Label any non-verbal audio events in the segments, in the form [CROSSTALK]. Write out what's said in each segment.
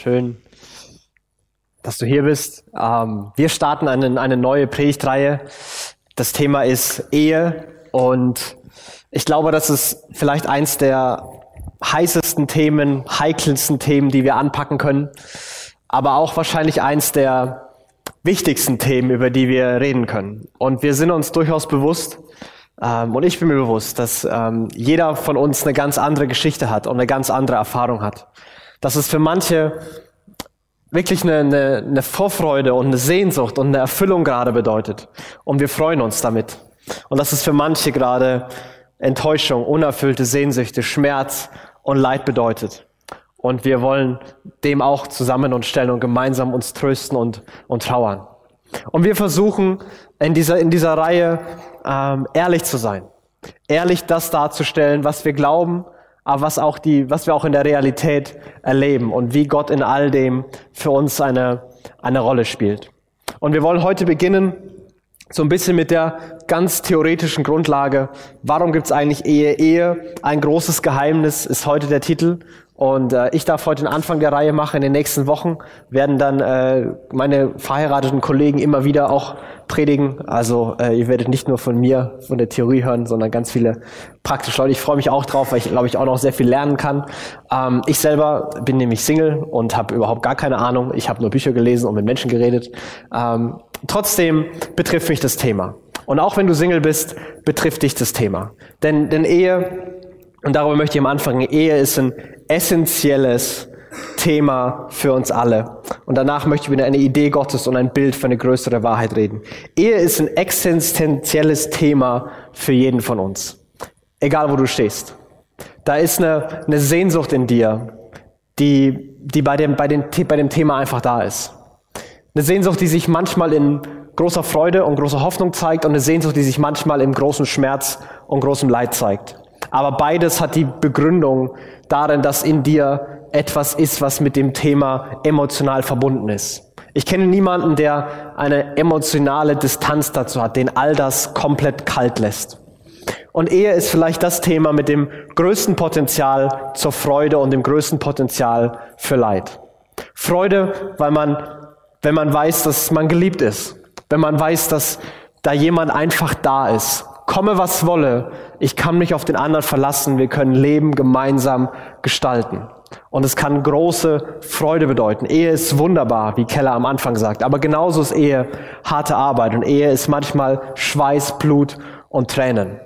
Schön, dass du hier bist. Ähm, wir starten eine, eine neue Predigtreihe. Das Thema ist Ehe und ich glaube, das ist vielleicht eins der heißesten Themen, heikelsten Themen, die wir anpacken können, aber auch wahrscheinlich eins der wichtigsten Themen, über die wir reden können. Und wir sind uns durchaus bewusst, ähm, und ich bin mir bewusst, dass ähm, jeder von uns eine ganz andere Geschichte hat und eine ganz andere Erfahrung hat dass es für manche wirklich eine, eine, eine Vorfreude und eine Sehnsucht und eine Erfüllung gerade bedeutet. Und wir freuen uns damit. Und dass es für manche gerade Enttäuschung, unerfüllte Sehnsüchte, Schmerz und Leid bedeutet. Und wir wollen dem auch zusammen uns stellen und gemeinsam uns trösten und, und trauern. Und wir versuchen in dieser, in dieser Reihe ähm, ehrlich zu sein. Ehrlich das darzustellen, was wir glauben, aber was auch die, was wir auch in der Realität erleben und wie Gott in all dem für uns eine, eine Rolle spielt. Und wir wollen heute beginnen so ein bisschen mit der ganz theoretischen Grundlage. Warum gibt es eigentlich Ehe? Ehe, ein großes Geheimnis, ist heute der Titel. Und äh, ich darf heute den Anfang der Reihe machen. In den nächsten Wochen werden dann äh, meine verheirateten Kollegen immer wieder auch predigen. Also äh, ihr werdet nicht nur von mir, von der Theorie hören, sondern ganz viele praktische Leute. Ich freue mich auch drauf, weil ich glaube ich auch noch sehr viel lernen kann. Ähm, ich selber bin nämlich Single und habe überhaupt gar keine Ahnung. Ich habe nur Bücher gelesen und mit Menschen geredet. Ähm, trotzdem betrifft mich das Thema. Und auch wenn du Single bist, betrifft dich das Thema. Denn, denn Ehe und darüber möchte ich am Anfang, Ehe ist ein essentielles Thema für uns alle. Und danach möchte ich über eine Idee Gottes und ein Bild für eine größere Wahrheit reden. Ehe ist ein existenzielles Thema für jeden von uns. Egal wo du stehst. Da ist eine, eine Sehnsucht in dir, die, die bei, dem, bei, dem, bei dem Thema einfach da ist. Eine Sehnsucht, die sich manchmal in großer Freude und großer Hoffnung zeigt und eine Sehnsucht, die sich manchmal im großen Schmerz und großem Leid zeigt. Aber beides hat die Begründung darin, dass in dir etwas ist, was mit dem Thema emotional verbunden ist. Ich kenne niemanden, der eine emotionale Distanz dazu hat, den all das komplett kalt lässt. Und Ehe ist vielleicht das Thema mit dem größten Potenzial zur Freude und dem größten Potenzial für Leid. Freude, weil man, wenn man weiß, dass man geliebt ist, wenn man weiß, dass da jemand einfach da ist, komme was wolle, ich kann mich auf den anderen verlassen, wir können Leben gemeinsam gestalten. Und es kann große Freude bedeuten. Ehe ist wunderbar, wie Keller am Anfang sagt, aber genauso ist Ehe harte Arbeit und Ehe ist manchmal Schweiß, Blut und Tränen.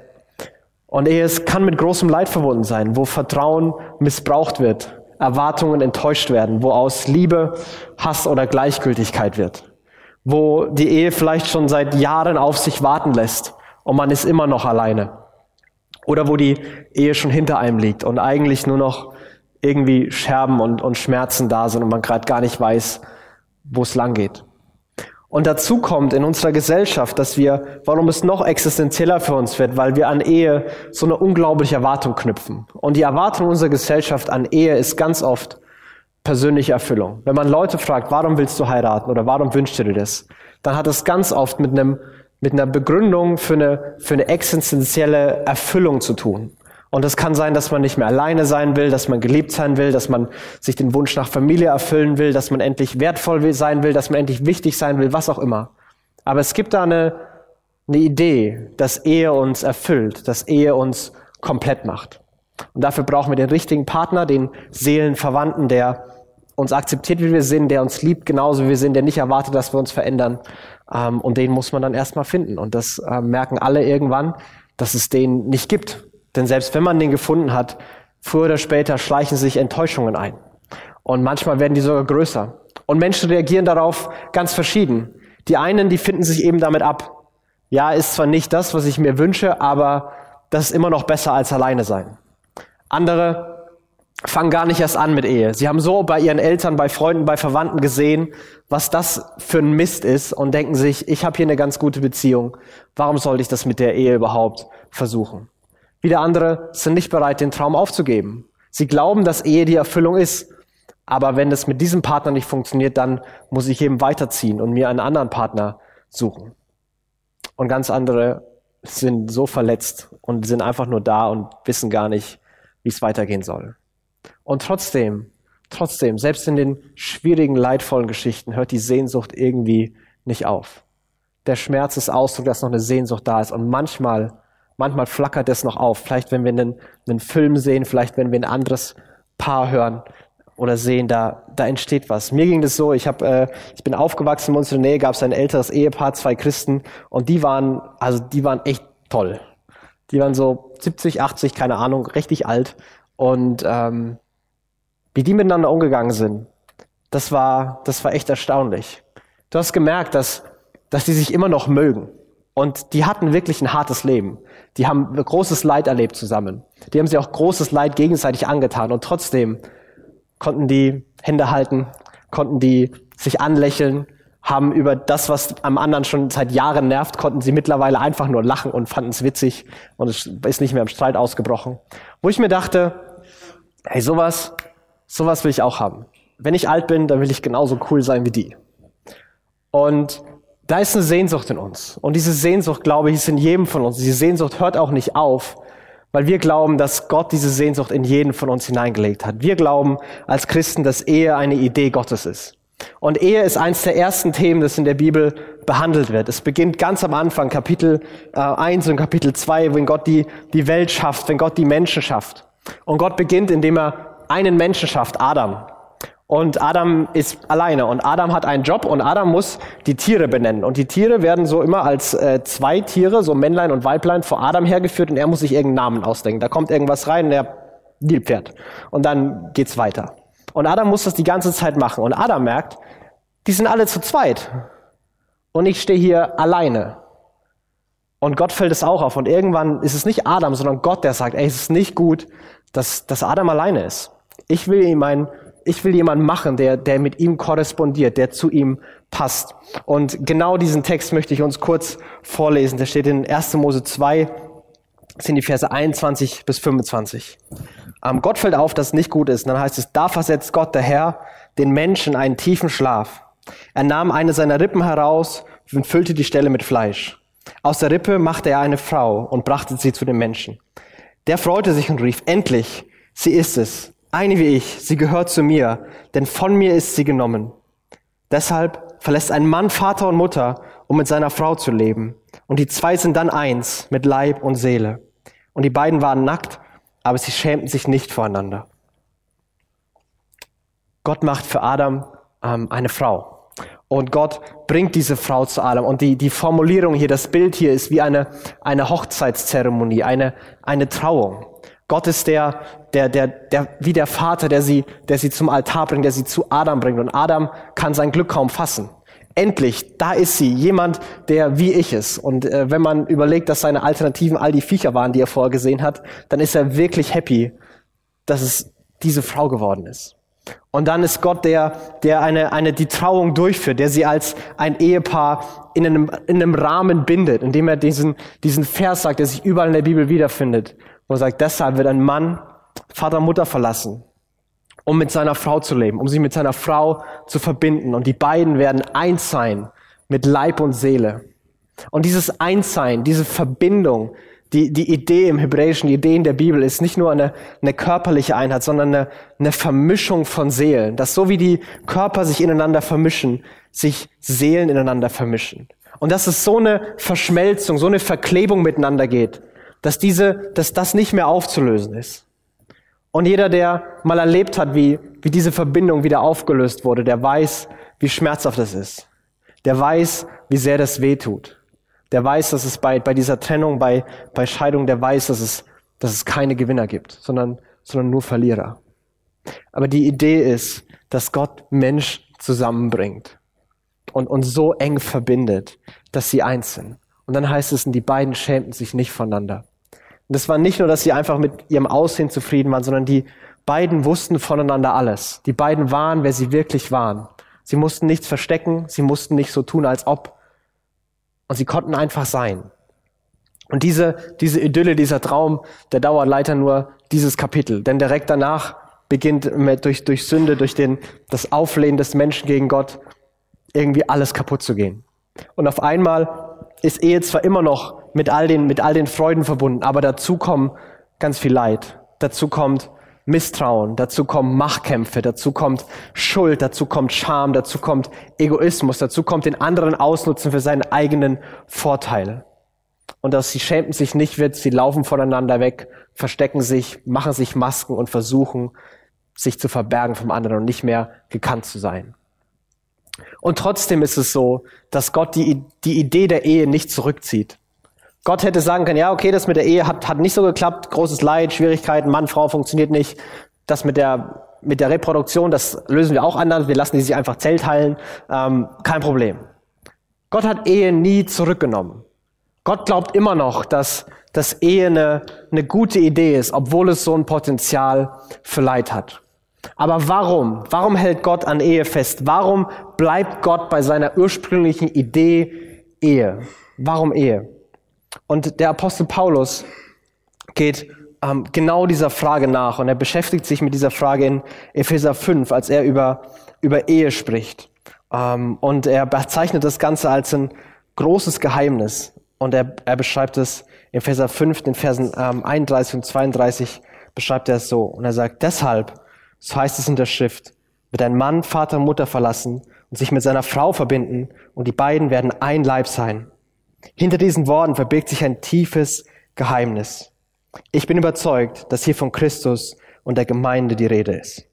Und Ehe kann mit großem Leid verbunden sein, wo Vertrauen missbraucht wird, Erwartungen enttäuscht werden, wo aus Liebe Hass oder Gleichgültigkeit wird, wo die Ehe vielleicht schon seit Jahren auf sich warten lässt und man ist immer noch alleine. Oder wo die Ehe schon hinter einem liegt und eigentlich nur noch irgendwie Scherben und, und Schmerzen da sind und man gerade gar nicht weiß, wo es lang geht. Und dazu kommt in unserer Gesellschaft, dass wir, warum es noch existenzieller für uns wird, weil wir an Ehe so eine unglaubliche Erwartung knüpfen. Und die Erwartung unserer Gesellschaft an Ehe ist ganz oft persönliche Erfüllung. Wenn man Leute fragt, warum willst du heiraten oder warum wünschst du dir das, dann hat es ganz oft mit einem mit einer Begründung für eine, für eine existenzielle Erfüllung zu tun. Und es kann sein, dass man nicht mehr alleine sein will, dass man geliebt sein will, dass man sich den Wunsch nach Familie erfüllen will, dass man endlich wertvoll sein will, dass man endlich wichtig sein will, was auch immer. Aber es gibt da eine, eine Idee, dass Ehe uns erfüllt, dass Ehe uns komplett macht. Und dafür brauchen wir den richtigen Partner, den Seelenverwandten, der uns akzeptiert, wie wir sind, der uns liebt, genauso wie wir sind, der nicht erwartet, dass wir uns verändern. Ähm, und den muss man dann erstmal finden. Und das äh, merken alle irgendwann, dass es den nicht gibt. Denn selbst wenn man den gefunden hat, früher oder später schleichen sich Enttäuschungen ein. Und manchmal werden die sogar größer. Und Menschen reagieren darauf ganz verschieden. Die einen, die finden sich eben damit ab. Ja, ist zwar nicht das, was ich mir wünsche, aber das ist immer noch besser als alleine sein. Andere fangen gar nicht erst an mit Ehe. Sie haben so bei ihren Eltern, bei Freunden, bei Verwandten gesehen, was das für ein Mist ist und denken sich, ich habe hier eine ganz gute Beziehung. Warum sollte ich das mit der Ehe überhaupt versuchen? Wieder andere sind nicht bereit, den Traum aufzugeben. Sie glauben, dass Ehe die Erfüllung ist. Aber wenn das mit diesem Partner nicht funktioniert, dann muss ich eben weiterziehen und mir einen anderen Partner suchen. Und ganz andere sind so verletzt und sind einfach nur da und wissen gar nicht, wie es weitergehen soll. Und trotzdem, trotzdem, selbst in den schwierigen, leidvollen Geschichten, hört die Sehnsucht irgendwie nicht auf. Der Schmerz ist Ausdruck, dass noch eine Sehnsucht da ist. Und manchmal, manchmal flackert es noch auf. Vielleicht, wenn wir einen, einen Film sehen, vielleicht, wenn wir ein anderes Paar hören oder sehen, da, da entsteht was. Mir ging das so, ich, hab, äh, ich bin aufgewachsen, in unserer Nähe gab es ein älteres Ehepaar, zwei Christen, und die waren, also die waren echt toll. Die waren so 70, 80, keine Ahnung, richtig alt. Und ähm, wie die miteinander umgegangen sind, das war, das war echt erstaunlich. Du hast gemerkt, dass, dass die sich immer noch mögen. Und die hatten wirklich ein hartes Leben. Die haben großes Leid erlebt zusammen. Die haben sich auch großes Leid gegenseitig angetan. Und trotzdem konnten die Hände halten, konnten die sich anlächeln, haben über das, was am anderen schon seit Jahren nervt, konnten sie mittlerweile einfach nur lachen und fanden es witzig und es ist nicht mehr im Streit ausgebrochen. Wo ich mir dachte, hey, sowas, sowas will ich auch haben. Wenn ich alt bin, dann will ich genauso cool sein wie die. Und da ist eine Sehnsucht in uns. Und diese Sehnsucht, glaube ich, ist in jedem von uns. Diese Sehnsucht hört auch nicht auf, weil wir glauben, dass Gott diese Sehnsucht in jeden von uns hineingelegt hat. Wir glauben als Christen, dass Ehe eine Idee Gottes ist. Und Ehe ist eines der ersten Themen, das in der Bibel behandelt wird. Es beginnt ganz am Anfang, Kapitel äh, 1 und Kapitel 2, wenn Gott die, die Welt schafft, wenn Gott die Menschen schafft. Und Gott beginnt, indem er einen Menschen schafft, Adam. Und Adam ist alleine und Adam hat einen Job und Adam muss die Tiere benennen. Und die Tiere werden so immer als äh, zwei Tiere, so Männlein und Weiblein, vor Adam hergeführt und er muss sich irgendeinen Namen ausdenken. Da kommt irgendwas rein und er Nilpferd. Und dann geht's weiter. Und Adam muss das die ganze Zeit machen. Und Adam merkt, die sind alle zu zweit. Und ich stehe hier alleine. Und Gott fällt es auch auf. Und irgendwann ist es nicht Adam, sondern Gott, der sagt, ey, es ist nicht gut, dass, dass Adam alleine ist. Ich will ihm ein, ich will jemanden machen, der, der mit ihm korrespondiert, der zu ihm passt. Und genau diesen Text möchte ich uns kurz vorlesen. Der steht in 1. Mose 2, sind die Verse 21 bis 25. Ähm, Gott fällt auf, dass es nicht gut ist. Dann heißt es, da versetzt Gott, der Herr, den Menschen einen tiefen Schlaf. Er nahm eine seiner Rippen heraus und füllte die Stelle mit Fleisch. Aus der Rippe machte er eine Frau und brachte sie zu dem Menschen. Der freute sich und rief, endlich, sie ist es, eine wie ich, sie gehört zu mir, denn von mir ist sie genommen. Deshalb verlässt ein Mann Vater und Mutter, um mit seiner Frau zu leben. Und die zwei sind dann eins mit Leib und Seele. Und die beiden waren nackt aber sie schämten sich nicht voreinander. Gott macht für Adam ähm, eine Frau. Und Gott bringt diese Frau zu Adam. Und die, die Formulierung hier, das Bild hier ist wie eine, eine Hochzeitszeremonie, eine, eine Trauung. Gott ist der, der, der, der, wie der Vater, der sie, der sie zum Altar bringt, der sie zu Adam bringt. Und Adam kann sein Glück kaum fassen. Endlich, da ist sie, jemand, der wie ich ist. Und äh, wenn man überlegt, dass seine Alternativen all die Viecher waren, die er vorher gesehen hat, dann ist er wirklich happy, dass es diese Frau geworden ist. Und dann ist Gott der, der eine, eine die Trauung durchführt, der sie als ein Ehepaar in einem, in einem Rahmen bindet, indem er diesen, diesen Vers sagt, der sich überall in der Bibel wiederfindet, wo er sagt, deshalb wird ein Mann Vater, Mutter verlassen um mit seiner Frau zu leben, um sich mit seiner Frau zu verbinden. Und die beiden werden eins sein mit Leib und Seele. Und dieses Einssein, diese Verbindung, die, die Idee im Hebräischen, die Idee in der Bibel ist nicht nur eine, eine körperliche Einheit, sondern eine, eine Vermischung von Seelen. Dass so wie die Körper sich ineinander vermischen, sich Seelen ineinander vermischen. Und dass es so eine Verschmelzung, so eine Verklebung miteinander geht, dass diese, dass das nicht mehr aufzulösen ist. Und jeder, der mal erlebt hat, wie, wie diese Verbindung wieder aufgelöst wurde, der weiß, wie schmerzhaft es ist. Der weiß, wie sehr das weh tut. Der weiß, dass es bei, bei dieser Trennung, bei, bei Scheidung, der weiß, dass es, dass es keine Gewinner gibt, sondern, sondern nur Verlierer. Aber die Idee ist, dass Gott Mensch zusammenbringt und uns so eng verbindet, dass sie eins sind. Und dann heißt es, die beiden schämten sich nicht voneinander. Und das war nicht nur, dass sie einfach mit ihrem Aussehen zufrieden waren, sondern die beiden wussten voneinander alles. Die beiden waren, wer sie wirklich waren. Sie mussten nichts verstecken, sie mussten nicht so tun, als ob. Und sie konnten einfach sein. Und diese, diese Idylle, dieser Traum, der dauert leider nur dieses Kapitel. Denn direkt danach beginnt mit, durch, durch Sünde, durch den, das Auflehnen des Menschen gegen Gott, irgendwie alles kaputt zu gehen. Und auf einmal ist Ehe zwar immer noch mit all den, mit all den Freuden verbunden, aber dazu kommt ganz viel Leid. Dazu kommt Misstrauen, dazu kommen Machtkämpfe, dazu kommt Schuld, dazu kommt Scham, dazu kommt Egoismus, dazu kommt den anderen ausnutzen für seinen eigenen Vorteil. Und dass sie schämen sich nicht wird, sie laufen voneinander weg, verstecken sich, machen sich Masken und versuchen, sich zu verbergen vom anderen und nicht mehr gekannt zu sein. Und trotzdem ist es so, dass Gott die, die Idee der Ehe nicht zurückzieht. Gott hätte sagen können, ja, okay, das mit der Ehe hat, hat nicht so geklappt, großes Leid, Schwierigkeiten, Mann, Frau funktioniert nicht. Das mit der, mit der Reproduktion, das lösen wir auch anders, wir lassen die sich einfach zellteilen, ähm, kein Problem. Gott hat Ehe nie zurückgenommen. Gott glaubt immer noch, dass, dass Ehe eine, eine gute Idee ist, obwohl es so ein Potenzial für Leid hat. Aber warum? Warum hält Gott an Ehe fest? Warum bleibt Gott bei seiner ursprünglichen Idee Ehe? Warum Ehe? Und der Apostel Paulus geht ähm, genau dieser Frage nach und er beschäftigt sich mit dieser Frage in Epheser 5, als er über, über Ehe spricht. Ähm, und er bezeichnet das Ganze als ein großes Geheimnis. Und er, er beschreibt es in Epheser 5, den Versen ähm, 31 und 32, beschreibt er es so. Und er sagt, deshalb, so heißt es in der Schrift, wird ein Mann Vater und Mutter verlassen und sich mit seiner Frau verbinden und die beiden werden ein Leib sein. Hinter diesen Worten verbirgt sich ein tiefes Geheimnis. Ich bin überzeugt, dass hier von Christus und der Gemeinde die Rede ist.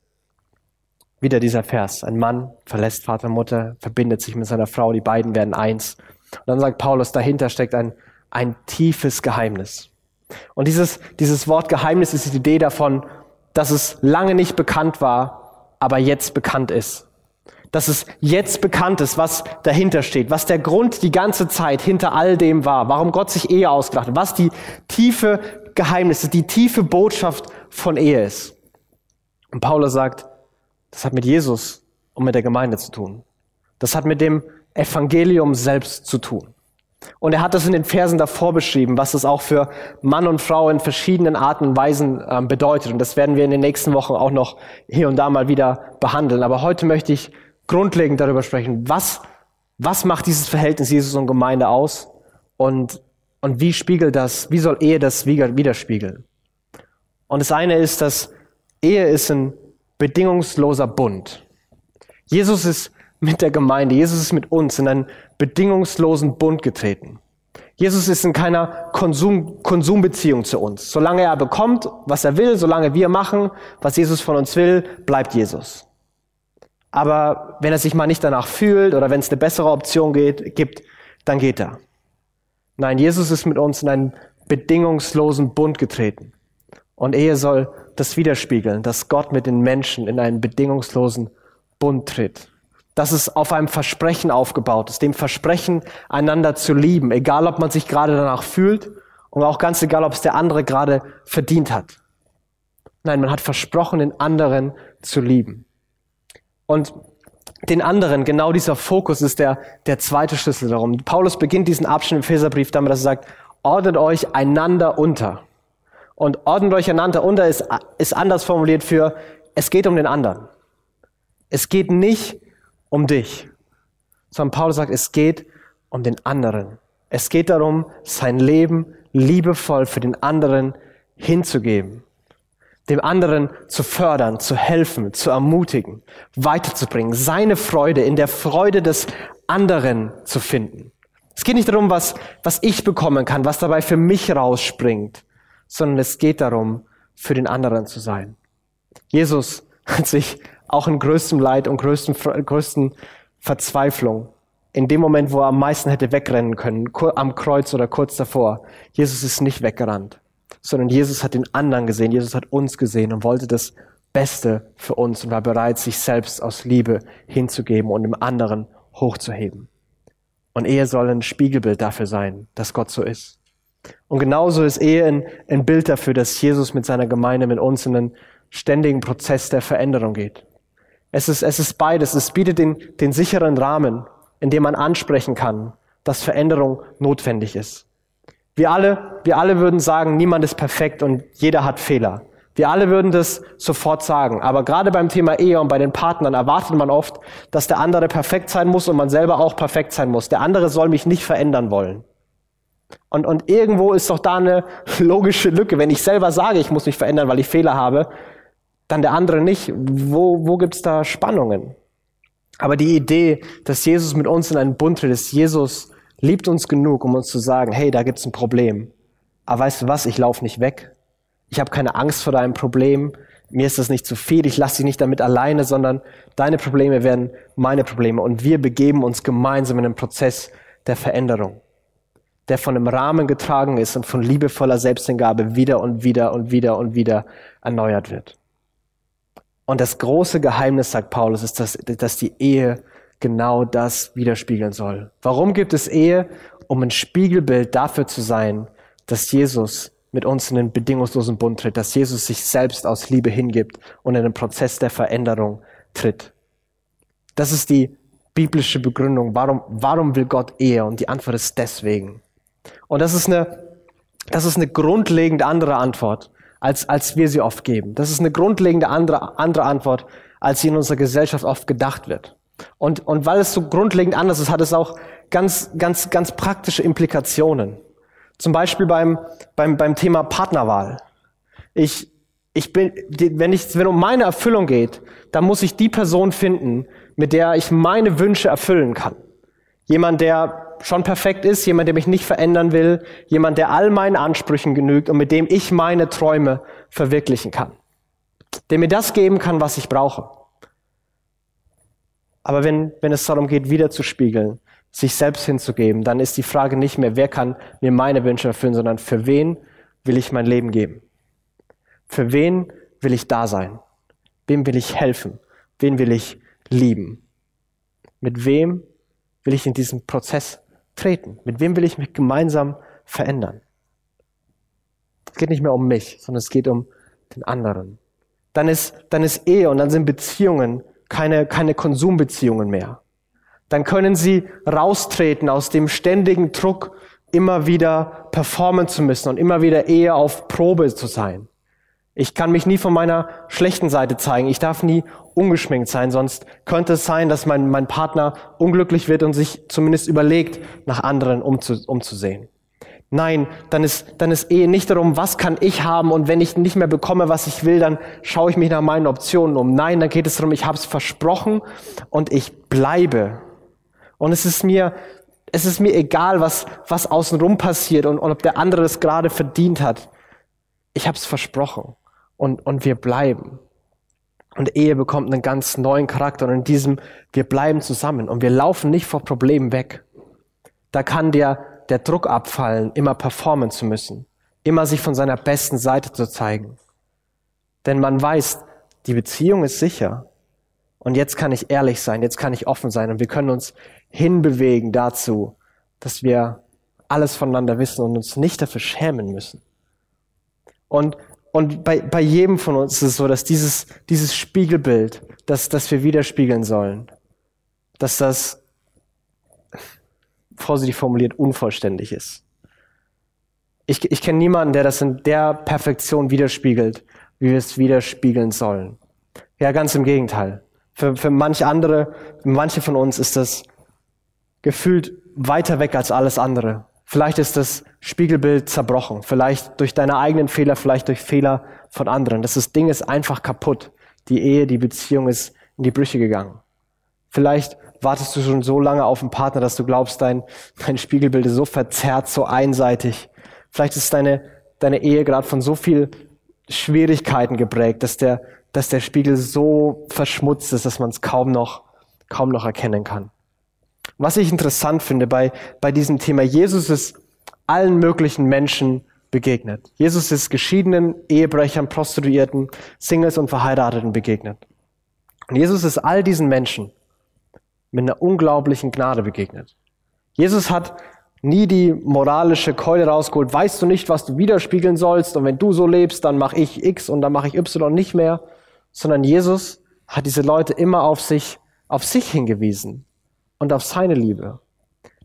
Wieder dieser Vers. Ein Mann verlässt Vater und Mutter, verbindet sich mit seiner Frau, die beiden werden eins. Und dann sagt Paulus, dahinter steckt ein, ein tiefes Geheimnis. Und dieses, dieses Wort Geheimnis ist die Idee davon, dass es lange nicht bekannt war, aber jetzt bekannt ist dass es jetzt bekannt ist, was dahinter steht, was der Grund die ganze Zeit hinter all dem war, warum Gott sich Ehe ausgedacht hat, was die tiefe Geheimnisse, die tiefe Botschaft von Ehe ist. Und Paulus sagt, das hat mit Jesus und mit der Gemeinde zu tun. Das hat mit dem Evangelium selbst zu tun. Und er hat das in den Versen davor beschrieben, was es auch für Mann und Frau in verschiedenen Arten und Weisen äh, bedeutet. Und das werden wir in den nächsten Wochen auch noch hier und da mal wieder behandeln. Aber heute möchte ich grundlegend darüber sprechen, was, was macht dieses Verhältnis Jesus und Gemeinde aus und, und wie spiegelt das, wie soll Ehe das widerspiegeln? Und das eine ist, dass Ehe ist ein bedingungsloser Bund. Jesus ist mit der Gemeinde, Jesus ist mit uns in einen bedingungslosen Bund getreten. Jesus ist in keiner Konsum, Konsumbeziehung zu uns. Solange er bekommt, was er will, solange wir machen, was Jesus von uns will, bleibt Jesus. Aber wenn er sich mal nicht danach fühlt oder wenn es eine bessere Option geht, gibt, dann geht er. Nein, Jesus ist mit uns in einen bedingungslosen Bund getreten. Und Ehe soll das widerspiegeln, dass Gott mit den Menschen in einen bedingungslosen Bund tritt. Dass es auf einem Versprechen aufgebaut ist, dem Versprechen, einander zu lieben, egal ob man sich gerade danach fühlt und auch ganz egal, ob es der andere gerade verdient hat. Nein, man hat versprochen, den anderen zu lieben. Und den anderen, genau dieser Fokus ist der, der zweite Schlüssel darum. Paulus beginnt diesen Abschnitt im Epheserbrief damit, dass er sagt, ordnet euch einander unter. Und ordnet euch einander unter ist, ist anders formuliert für, es geht um den anderen. Es geht nicht um dich, sondern Paulus sagt, es geht um den anderen. Es geht darum, sein Leben liebevoll für den anderen hinzugeben dem anderen zu fördern, zu helfen, zu ermutigen, weiterzubringen, seine Freude in der Freude des anderen zu finden. Es geht nicht darum, was, was ich bekommen kann, was dabei für mich rausspringt, sondern es geht darum, für den anderen zu sein. Jesus hat sich auch in größtem Leid und größten, größten Verzweiflung, in dem Moment, wo er am meisten hätte wegrennen können, am Kreuz oder kurz davor, Jesus ist nicht weggerannt sondern Jesus hat den anderen gesehen, Jesus hat uns gesehen und wollte das Beste für uns und war bereit, sich selbst aus Liebe hinzugeben und dem anderen hochzuheben. Und Ehe soll ein Spiegelbild dafür sein, dass Gott so ist. Und genauso ist Ehe ein, ein Bild dafür, dass Jesus mit seiner Gemeinde, mit uns in einen ständigen Prozess der Veränderung geht. Es ist, es ist beides. Es bietet den, den sicheren Rahmen, in dem man ansprechen kann, dass Veränderung notwendig ist. Wir alle, wir alle würden sagen, niemand ist perfekt und jeder hat Fehler. Wir alle würden das sofort sagen. Aber gerade beim Thema Ehe und bei den Partnern erwartet man oft, dass der andere perfekt sein muss und man selber auch perfekt sein muss. Der andere soll mich nicht verändern wollen. Und, und irgendwo ist doch da eine [LAUGHS] logische Lücke. Wenn ich selber sage, ich muss mich verändern, weil ich Fehler habe, dann der andere nicht. Wo, wo gibt's da Spannungen? Aber die Idee, dass Jesus mit uns in einen Bund tritt, ist, Jesus liebt uns genug, um uns zu sagen, hey, da gibt's ein Problem. Aber weißt du was, ich laufe nicht weg. Ich habe keine Angst vor deinem Problem. Mir ist das nicht zu viel. Ich lasse dich nicht damit alleine, sondern deine Probleme werden meine Probleme. Und wir begeben uns gemeinsam in einen Prozess der Veränderung, der von einem Rahmen getragen ist und von liebevoller Selbsthingabe wieder und wieder und wieder und wieder erneuert wird. Und das große Geheimnis, sagt Paulus, ist, dass, dass die Ehe genau das widerspiegeln soll. Warum gibt es Ehe? Um ein Spiegelbild dafür zu sein, dass Jesus mit uns in einen bedingungslosen Bund tritt, dass Jesus sich selbst aus Liebe hingibt und in den Prozess der Veränderung tritt. Das ist die biblische Begründung. Warum, warum will Gott Ehe? Und die Antwort ist deswegen. Und das ist eine, das ist eine grundlegend andere Antwort als, als wir sie oft geben. Das ist eine grundlegende andere, andere Antwort, als sie in unserer Gesellschaft oft gedacht wird. Und, und weil es so grundlegend anders ist, hat es auch ganz, ganz, ganz praktische Implikationen. Zum Beispiel beim, beim, beim Thema Partnerwahl. Ich, ich bin, wenn ich, wenn um meine Erfüllung geht, dann muss ich die Person finden, mit der ich meine Wünsche erfüllen kann. Jemand, der schon perfekt ist, jemand, der mich nicht verändern will, jemand, der all meinen Ansprüchen genügt und mit dem ich meine Träume verwirklichen kann. Der mir das geben kann, was ich brauche. Aber wenn, wenn es darum geht, wiederzuspiegeln, sich selbst hinzugeben, dann ist die Frage nicht mehr, wer kann mir meine Wünsche erfüllen, sondern für wen will ich mein Leben geben? Für wen will ich da sein? Wem will ich helfen? Wen will ich lieben? Mit wem will ich in diesen Prozess treten? Mit wem will ich mich gemeinsam verändern? Es geht nicht mehr um mich, sondern es geht um den anderen. Dann ist, dann ist Ehe und dann sind Beziehungen keine, keine Konsumbeziehungen mehr. Dann können sie raustreten aus dem ständigen Druck, immer wieder performen zu müssen und immer wieder Ehe auf Probe zu sein. Ich kann mich nie von meiner schlechten Seite zeigen. Ich darf nie ungeschminkt sein, sonst könnte es sein, dass mein, mein Partner unglücklich wird und sich zumindest überlegt, nach anderen umzu, umzusehen. Nein, dann ist, dann ist Ehe nicht darum, was kann ich haben und wenn ich nicht mehr bekomme, was ich will, dann schaue ich mich nach meinen Optionen um. Nein, dann geht es darum, ich habe es versprochen und ich bleibe. Und es ist mir, es ist mir egal, was, was außenrum passiert und, und ob der andere es gerade verdient hat. Ich habe es versprochen und, und wir bleiben. Und Ehe bekommt einen ganz neuen Charakter und in diesem, wir bleiben zusammen und wir laufen nicht vor Problemen weg. Da kann der, der Druck abfallen, immer performen zu müssen, immer sich von seiner besten Seite zu zeigen. Denn man weiß, die Beziehung ist sicher. Und jetzt kann ich ehrlich sein, jetzt kann ich offen sein und wir können uns hinbewegen dazu, dass wir alles voneinander wissen und uns nicht dafür schämen müssen. Und und bei, bei jedem von uns ist es so, dass dieses, dieses Spiegelbild, das, das wir widerspiegeln sollen, dass das, vorsichtig formuliert, unvollständig ist. Ich, ich kenne niemanden, der das in der Perfektion widerspiegelt, wie wir es widerspiegeln sollen. Ja, ganz im Gegenteil. Für, für manche andere, manche von uns ist das gefühlt weiter weg als alles andere. Vielleicht ist das Spiegelbild zerbrochen, vielleicht durch deine eigenen Fehler, vielleicht durch Fehler von anderen. Das ist, Ding ist einfach kaputt. Die Ehe, die Beziehung ist in die Brüche gegangen. Vielleicht wartest du schon so lange auf einen Partner, dass du glaubst, dein, dein Spiegelbild ist so verzerrt, so einseitig. Vielleicht ist deine, deine Ehe gerade von so viel Schwierigkeiten geprägt, dass der, dass der Spiegel so verschmutzt ist, dass man es kaum noch, kaum noch erkennen kann. Was ich interessant finde bei, bei diesem Thema, Jesus ist allen möglichen Menschen begegnet. Jesus ist geschiedenen, Ehebrechern, Prostituierten, Singles und Verheirateten begegnet. Und Jesus ist all diesen Menschen mit einer unglaublichen Gnade begegnet. Jesus hat nie die moralische Keule rausgeholt. Weißt du nicht, was du widerspiegeln sollst? Und wenn du so lebst, dann mache ich X und dann mache ich Y nicht mehr. Sondern Jesus hat diese Leute immer auf sich, auf sich hingewiesen und auf seine Liebe.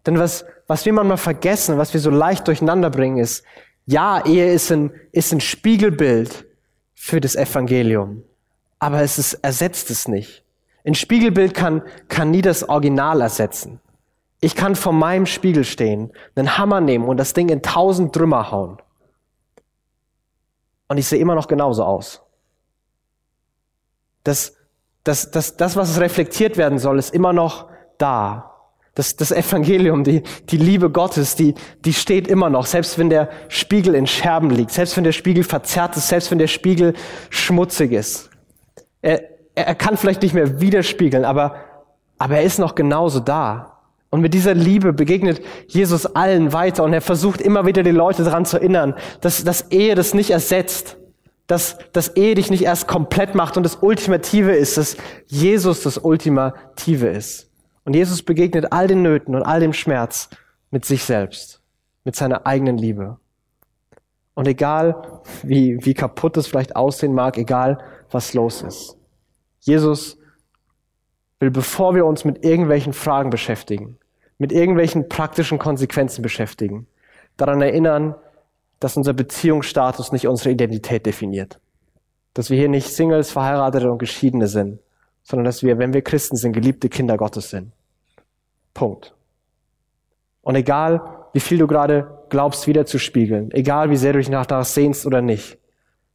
Denn was, was wir manchmal vergessen, was wir so leicht durcheinander bringen, ist, ja, Ehe ist ein, ist ein Spiegelbild für das Evangelium, aber es ist, ersetzt es nicht. Ein Spiegelbild kann, kann nie das Original ersetzen. Ich kann vor meinem Spiegel stehen, einen Hammer nehmen und das Ding in tausend Trümmer hauen. Und ich sehe immer noch genauso aus. Das, das, das, das, was reflektiert werden soll, ist immer noch da. Das, das Evangelium, die, die Liebe Gottes, die, die steht immer noch, selbst wenn der Spiegel in Scherben liegt, selbst wenn der Spiegel verzerrt ist, selbst wenn der Spiegel schmutzig ist. Er, er kann vielleicht nicht mehr widerspiegeln, aber, aber er ist noch genauso da. Und mit dieser Liebe begegnet Jesus allen weiter und er versucht immer wieder die Leute daran zu erinnern, dass, dass Ehe das nicht ersetzt, dass, dass Ehe dich nicht erst komplett macht und das Ultimative ist, dass Jesus das Ultimative ist. Und Jesus begegnet all den Nöten und all dem Schmerz mit sich selbst, mit seiner eigenen Liebe. Und egal, wie, wie kaputt es vielleicht aussehen mag, egal, was los ist. Jesus will, bevor wir uns mit irgendwelchen Fragen beschäftigen, mit irgendwelchen praktischen Konsequenzen beschäftigen, daran erinnern, dass unser Beziehungsstatus nicht unsere Identität definiert. Dass wir hier nicht Singles, Verheiratete und Geschiedene sind, sondern dass wir, wenn wir Christen sind, geliebte Kinder Gottes sind. Punkt. Und egal, wie viel du gerade glaubst, wiederzuspiegeln, egal, wie sehr du dich nach das sehnst oder nicht,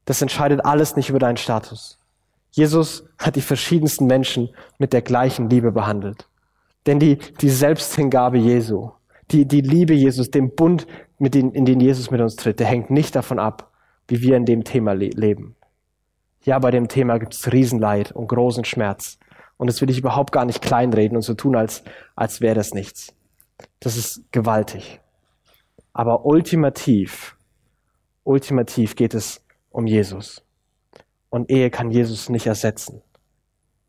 das entscheidet alles nicht über deinen Status. Jesus hat die verschiedensten Menschen mit der gleichen Liebe behandelt. Denn die, die Selbsthingabe Jesu, die, die Liebe Jesus, dem Bund, mit den, in den Jesus mit uns tritt, der hängt nicht davon ab, wie wir in dem Thema le leben. Ja, bei dem Thema gibt es Riesenleid und großen Schmerz. Und das will ich überhaupt gar nicht kleinreden und so tun, als, als wäre das nichts. Das ist gewaltig. Aber ultimativ, ultimativ geht es um Jesus. Und Ehe kann Jesus nicht ersetzen,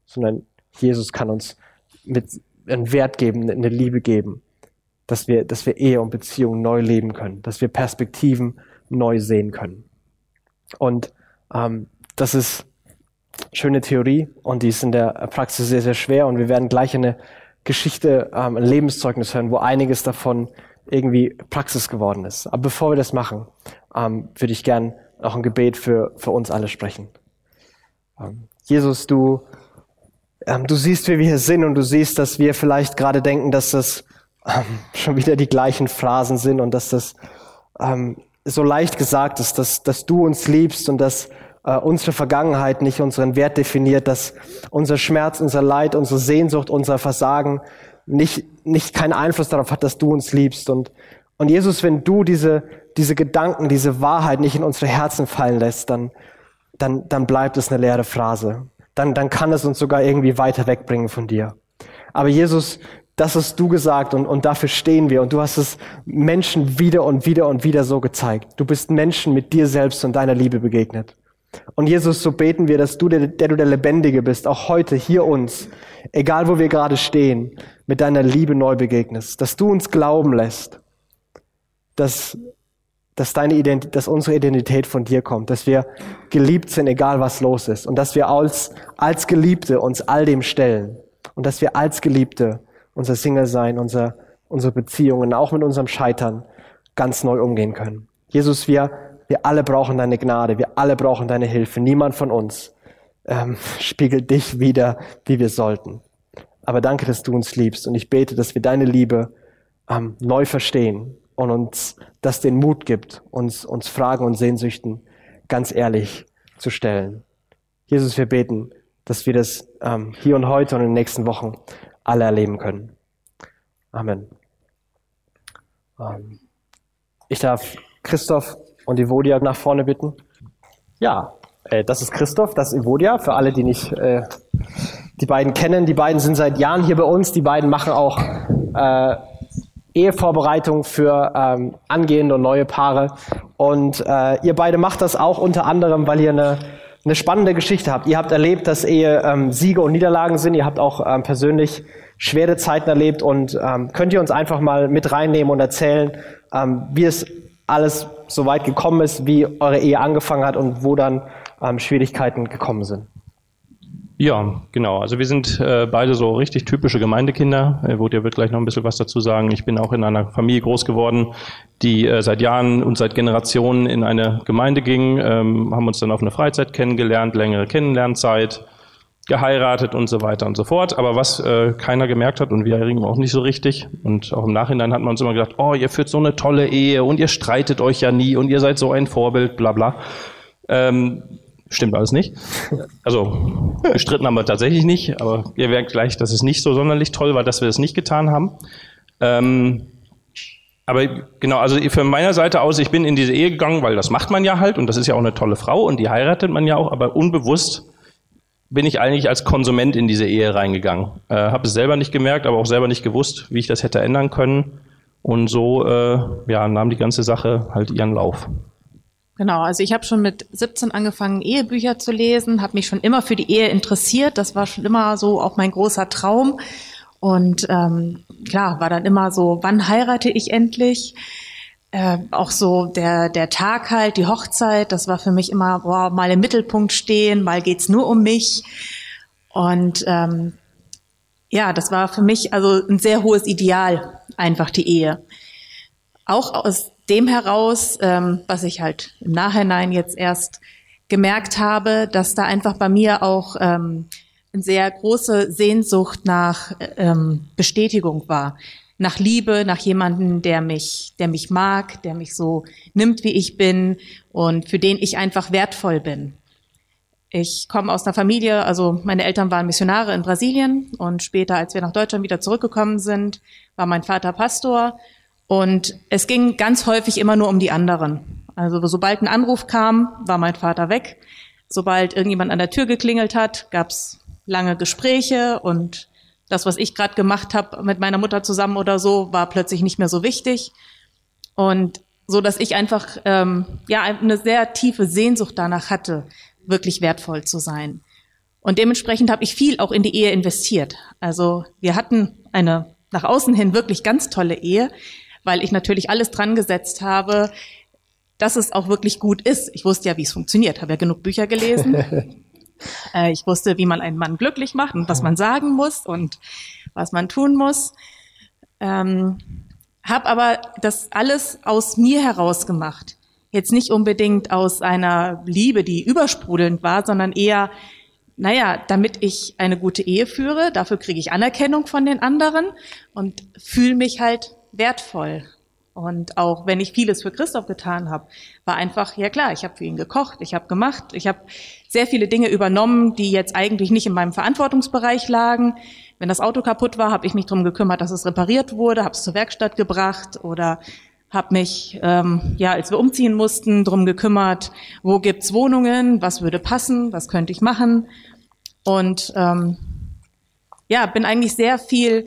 sondern Jesus kann uns mit einen Wert geben, eine Liebe geben, dass wir, dass wir Ehe und Beziehung neu leben können, dass wir Perspektiven neu sehen können. Und ähm, das ist schöne Theorie und die ist in der Praxis sehr, sehr schwer und wir werden gleich eine Geschichte, ähm, ein Lebenszeugnis hören, wo einiges davon irgendwie Praxis geworden ist. Aber bevor wir das machen, ähm, würde ich gern noch ein Gebet für, für uns alle sprechen. Ähm, Jesus, du, ähm, du siehst, wie wir hier sind und du siehst, dass wir vielleicht gerade denken, dass das ähm, schon wieder die gleichen Phrasen sind und dass das ähm, so leicht gesagt ist, dass, dass du uns liebst und dass äh, unsere Vergangenheit nicht unseren Wert definiert, dass unser Schmerz, unser Leid, unsere Sehnsucht, unser Versagen nicht, nicht keinen Einfluss darauf hat, dass du uns liebst. Und, und Jesus, wenn du diese, diese Gedanken, diese Wahrheit nicht in unsere Herzen fallen lässt, dann, dann, dann bleibt es eine leere Phrase. Dann, dann kann es uns sogar irgendwie weiter wegbringen von dir. Aber Jesus, das hast du gesagt und, und dafür stehen wir. Und du hast es Menschen wieder und wieder und wieder so gezeigt. Du bist Menschen mit dir selbst und deiner Liebe begegnet. Und Jesus, so beten wir, dass du der, der du der Lebendige bist, auch heute hier uns, egal wo wir gerade stehen, mit deiner Liebe neu begegnest, dass du uns glauben lässt, dass, dass deine Identität, dass unsere Identität von dir kommt, dass wir geliebt sind, egal was los ist, und dass wir als, als Geliebte uns all dem stellen und dass wir als Geliebte unser Single sein, unser, unsere Beziehungen, auch mit unserem Scheitern ganz neu umgehen können. Jesus, wir wir alle brauchen deine Gnade, wir alle brauchen deine Hilfe. Niemand von uns ähm, [LAUGHS] spiegelt dich wieder, wie wir sollten. Aber danke, dass du uns liebst und ich bete, dass wir deine Liebe ähm, neu verstehen und uns das den Mut gibt, uns, uns Fragen und Sehnsüchten ganz ehrlich zu stellen. Jesus, wir beten, dass wir das ähm, hier und heute und in den nächsten Wochen alle erleben können. Amen. Ähm, ich darf Christoph und Evodia nach vorne bitten. Ja, äh, das ist Christoph, das ist Evodia, für alle, die nicht äh, die beiden kennen. Die beiden sind seit Jahren hier bei uns. Die beiden machen auch äh, Ehevorbereitung für ähm, angehende und neue Paare. Und äh, ihr beide macht das auch unter anderem, weil ihr eine, eine spannende Geschichte habt. Ihr habt erlebt, dass Ehe ähm, Siege und Niederlagen sind. Ihr habt auch ähm, persönlich schwere Zeiten erlebt und ähm, könnt ihr uns einfach mal mit reinnehmen und erzählen, ähm, wie es alles so weit gekommen ist, wie eure Ehe angefangen hat und wo dann ähm, Schwierigkeiten gekommen sind. Ja, genau. Also wir sind äh, beide so richtig typische Gemeindekinder. Äh, Wodia wird gleich noch ein bisschen was dazu sagen. Ich bin auch in einer Familie groß geworden, die äh, seit Jahren und seit Generationen in eine Gemeinde ging, ähm, haben uns dann auf eine Freizeit kennengelernt, längere Kennenlernzeit, geheiratet und so weiter und so fort. Aber was äh, keiner gemerkt hat und wir auch nicht so richtig und auch im Nachhinein hat man uns immer gedacht, oh, ihr führt so eine tolle Ehe und ihr streitet euch ja nie und ihr seid so ein Vorbild, bla bla. Ähm, Stimmt alles nicht. Also gestritten haben wir tatsächlich nicht, aber ihr merkt gleich, dass es nicht so sonderlich toll war, dass wir es nicht getan haben. Ähm, aber genau, also von meiner Seite aus, ich bin in diese Ehe gegangen, weil das macht man ja halt und das ist ja auch eine tolle Frau und die heiratet man ja auch, aber unbewusst bin ich eigentlich als Konsument in diese Ehe reingegangen. Äh, Habe es selber nicht gemerkt, aber auch selber nicht gewusst, wie ich das hätte ändern können. Und so äh, ja, nahm die ganze Sache halt ihren Lauf. Genau, also ich habe schon mit 17 angefangen, Ehebücher zu lesen, habe mich schon immer für die Ehe interessiert. Das war schon immer so auch mein großer Traum. Und ähm, klar, war dann immer so, wann heirate ich endlich? Äh, auch so der, der Tag halt, die Hochzeit, das war für mich immer, boah, mal im Mittelpunkt stehen, mal geht's nur um mich. Und ähm, ja, das war für mich also ein sehr hohes Ideal, einfach die Ehe. Auch aus dem heraus, ähm, was ich halt im Nachhinein jetzt erst gemerkt habe, dass da einfach bei mir auch ähm, eine sehr große Sehnsucht nach ähm, Bestätigung war, nach Liebe, nach jemanden, der mich, der mich mag, der mich so nimmt, wie ich bin und für den ich einfach wertvoll bin. Ich komme aus einer Familie, also meine Eltern waren Missionare in Brasilien und später, als wir nach Deutschland wieder zurückgekommen sind, war mein Vater Pastor und es ging ganz häufig immer nur um die anderen. Also sobald ein Anruf kam, war mein Vater weg. Sobald irgendjemand an der Tür geklingelt hat, gab's lange Gespräche und das, was ich gerade gemacht habe mit meiner Mutter zusammen oder so, war plötzlich nicht mehr so wichtig. Und so, dass ich einfach ähm, ja eine sehr tiefe Sehnsucht danach hatte, wirklich wertvoll zu sein. Und dementsprechend habe ich viel auch in die Ehe investiert. Also wir hatten eine nach außen hin wirklich ganz tolle Ehe, weil ich natürlich alles dran gesetzt habe, dass es auch wirklich gut ist. Ich wusste ja, wie es funktioniert, habe ja genug Bücher gelesen. [LAUGHS] Äh, ich wusste, wie man einen Mann glücklich macht und was man sagen muss und was man tun muss. Ähm, habe aber das alles aus mir heraus gemacht. Jetzt nicht unbedingt aus einer Liebe, die übersprudelnd war, sondern eher, naja, damit ich eine gute Ehe führe, dafür kriege ich Anerkennung von den anderen und fühle mich halt wertvoll. Und auch wenn ich vieles für Christoph getan habe, war einfach, ja klar, ich habe für ihn gekocht, ich habe gemacht, ich habe sehr viele Dinge übernommen, die jetzt eigentlich nicht in meinem Verantwortungsbereich lagen. Wenn das Auto kaputt war, habe ich mich darum gekümmert, dass es repariert wurde, habe es zur Werkstatt gebracht oder habe mich, ähm, ja, als wir umziehen mussten, darum gekümmert, wo gibt's Wohnungen, was würde passen, was könnte ich machen. Und ähm, ja, bin eigentlich sehr viel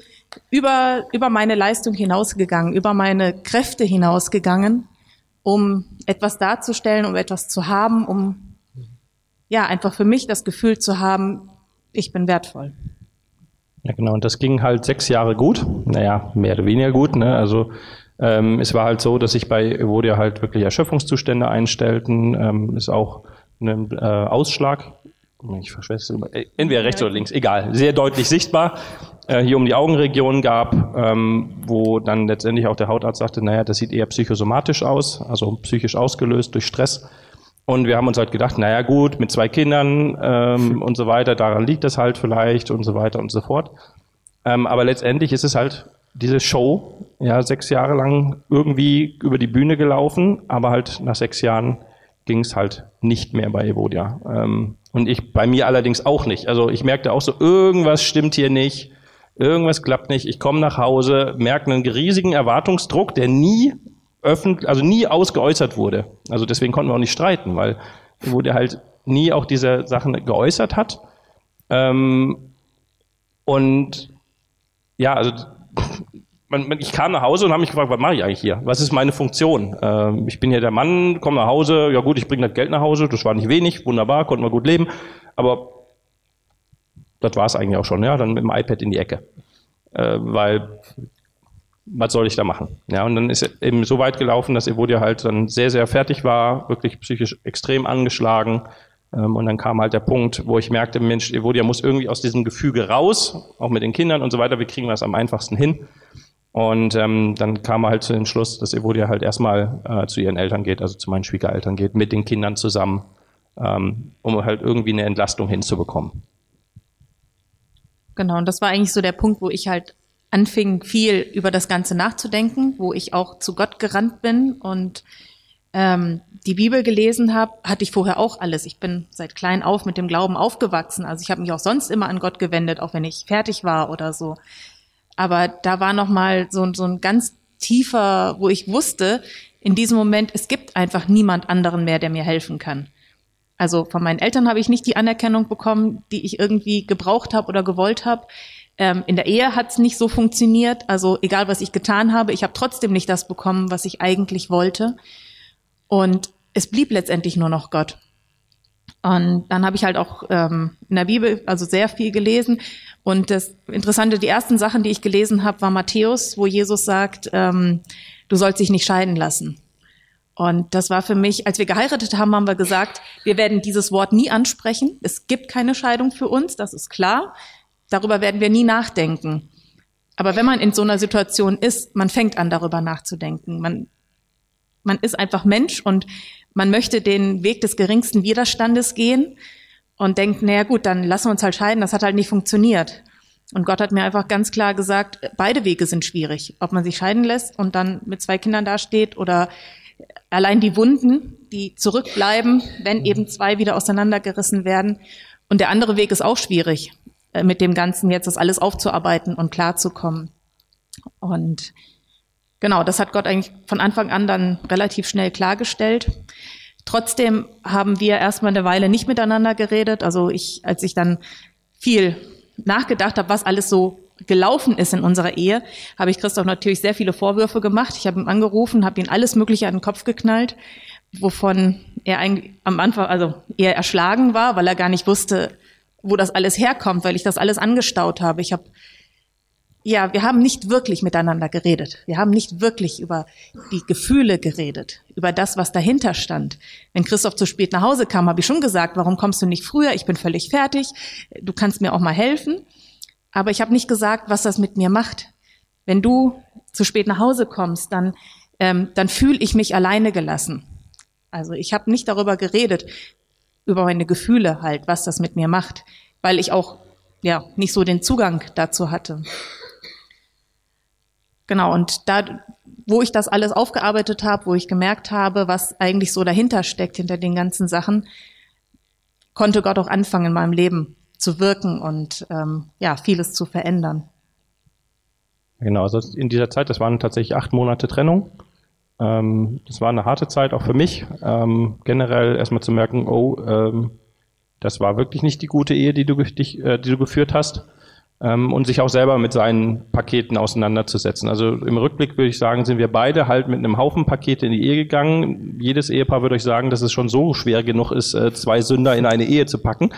über, über meine Leistung hinausgegangen, über meine Kräfte hinausgegangen, um etwas darzustellen, um etwas zu haben, um ja, einfach für mich das Gefühl zu haben, ich bin wertvoll. Ja, genau. Und das ging halt sechs Jahre gut. Naja, mehr oder weniger gut. Ne? Also ähm, es war halt so, dass sich bei Evodia halt wirklich Erschöpfungszustände einstellten. Ähm, ist auch ein äh, Ausschlag. Ich verschwätze äh, entweder rechts oder links, egal. Sehr deutlich sichtbar. Äh, hier um die Augenregion gab, ähm, wo dann letztendlich auch der Hautarzt sagte, naja, das sieht eher psychosomatisch aus, also psychisch ausgelöst durch Stress. Und wir haben uns halt gedacht, naja gut, mit zwei Kindern ähm, [LAUGHS] und so weiter, daran liegt es halt vielleicht und so weiter und so fort. Ähm, aber letztendlich ist es halt diese Show, ja, sechs Jahre lang irgendwie über die Bühne gelaufen, aber halt nach sechs Jahren ging es halt nicht mehr bei Evodia. Ähm, und ich bei mir allerdings auch nicht. Also ich merkte auch so, irgendwas stimmt hier nicht, irgendwas klappt nicht. Ich komme nach Hause, merke einen riesigen Erwartungsdruck, der nie öffentlich, also nie ausgeäußert wurde. Also deswegen konnten wir auch nicht streiten, weil wurde halt nie auch diese Sachen geäußert hat. Ähm, und ja, also [LAUGHS] ich kam nach Hause und habe mich gefragt, was mache ich eigentlich hier? Was ist meine Funktion? Ähm, ich bin ja der Mann, komme nach Hause, ja gut, ich bringe das Geld nach Hause, das war nicht wenig, wunderbar, konnten wir gut leben, aber das war es eigentlich auch schon, ja, dann mit dem iPad in die Ecke. Äh, weil was soll ich da machen? Ja, und dann ist eben so weit gelaufen, dass Evodia halt dann sehr, sehr fertig war, wirklich psychisch extrem angeschlagen. Ähm, und dann kam halt der Punkt, wo ich merkte, Mensch, Evodia muss irgendwie aus diesem Gefüge raus, auch mit den Kindern und so weiter. Wie kriegen wir das am einfachsten hin? Und ähm, dann kam er halt zu dem Schluss, dass Evodia halt erstmal äh, zu ihren Eltern geht, also zu meinen Schwiegereltern geht, mit den Kindern zusammen, ähm, um halt irgendwie eine Entlastung hinzubekommen. Genau, und das war eigentlich so der Punkt, wo ich halt anfing, viel über das Ganze nachzudenken, wo ich auch zu Gott gerannt bin und ähm, die Bibel gelesen habe, hatte ich vorher auch alles. Ich bin seit klein auf mit dem Glauben aufgewachsen. Also ich habe mich auch sonst immer an Gott gewendet, auch wenn ich fertig war oder so. Aber da war noch mal so, so ein ganz tiefer, wo ich wusste, in diesem Moment, es gibt einfach niemand anderen mehr, der mir helfen kann. Also von meinen Eltern habe ich nicht die Anerkennung bekommen, die ich irgendwie gebraucht habe oder gewollt habe. Ähm, in der Ehe hat es nicht so funktioniert. Also egal, was ich getan habe, ich habe trotzdem nicht das bekommen, was ich eigentlich wollte. Und es blieb letztendlich nur noch Gott. Und dann habe ich halt auch ähm, in der Bibel also sehr viel gelesen. Und das Interessante, die ersten Sachen, die ich gelesen habe, war Matthäus, wo Jesus sagt, ähm, du sollst dich nicht scheiden lassen. Und das war für mich, als wir geheiratet haben, haben wir gesagt, wir werden dieses Wort nie ansprechen. Es gibt keine Scheidung für uns, das ist klar. Darüber werden wir nie nachdenken. Aber wenn man in so einer Situation ist, man fängt an, darüber nachzudenken. Man, man ist einfach Mensch und man möchte den Weg des geringsten Widerstandes gehen und denkt, naja gut, dann lassen wir uns halt scheiden, das hat halt nicht funktioniert. Und Gott hat mir einfach ganz klar gesagt, beide Wege sind schwierig. Ob man sich scheiden lässt und dann mit zwei Kindern dasteht oder allein die Wunden, die zurückbleiben, wenn eben zwei wieder auseinandergerissen werden. Und der andere Weg ist auch schwierig, äh, mit dem Ganzen jetzt das alles aufzuarbeiten und klarzukommen. Und genau, das hat Gott eigentlich von Anfang an dann relativ schnell klargestellt. Trotzdem haben wir erstmal eine Weile nicht miteinander geredet. Also ich, als ich dann viel nachgedacht habe, was alles so gelaufen ist in unserer Ehe, habe ich Christoph natürlich sehr viele Vorwürfe gemacht. Ich habe ihn angerufen, habe ihn alles Mögliche an den Kopf geknallt, wovon er am Anfang also eher erschlagen war, weil er gar nicht wusste, wo das alles herkommt, weil ich das alles angestaut habe. Ich habe ja, wir haben nicht wirklich miteinander geredet. Wir haben nicht wirklich über die Gefühle geredet, über das, was dahinter stand. Wenn Christoph zu spät nach Hause kam, habe ich schon gesagt, warum kommst du nicht früher? Ich bin völlig fertig. Du kannst mir auch mal helfen. Aber ich habe nicht gesagt, was das mit mir macht. Wenn du zu spät nach Hause kommst, dann, ähm, dann fühle ich mich alleine gelassen. Also ich habe nicht darüber geredet, über meine Gefühle halt, was das mit mir macht, weil ich auch ja nicht so den Zugang dazu hatte. Genau, und da, wo ich das alles aufgearbeitet habe, wo ich gemerkt habe, was eigentlich so dahinter steckt, hinter den ganzen Sachen, konnte Gott auch anfangen, in meinem Leben zu wirken und ähm, ja, vieles zu verändern. Genau, also in dieser Zeit, das waren tatsächlich acht Monate Trennung. Ähm, das war eine harte Zeit auch für mich, ähm, generell erstmal zu merken, oh, ähm, das war wirklich nicht die gute Ehe, die du, dich, äh, die du geführt hast ähm, und sich auch selber mit seinen Paketen auseinanderzusetzen. Also im Rückblick würde ich sagen, sind wir beide halt mit einem Haufen Pakete in die Ehe gegangen. Jedes Ehepaar würde euch sagen, dass es schon so schwer genug ist, äh, zwei Sünder in eine Ehe zu packen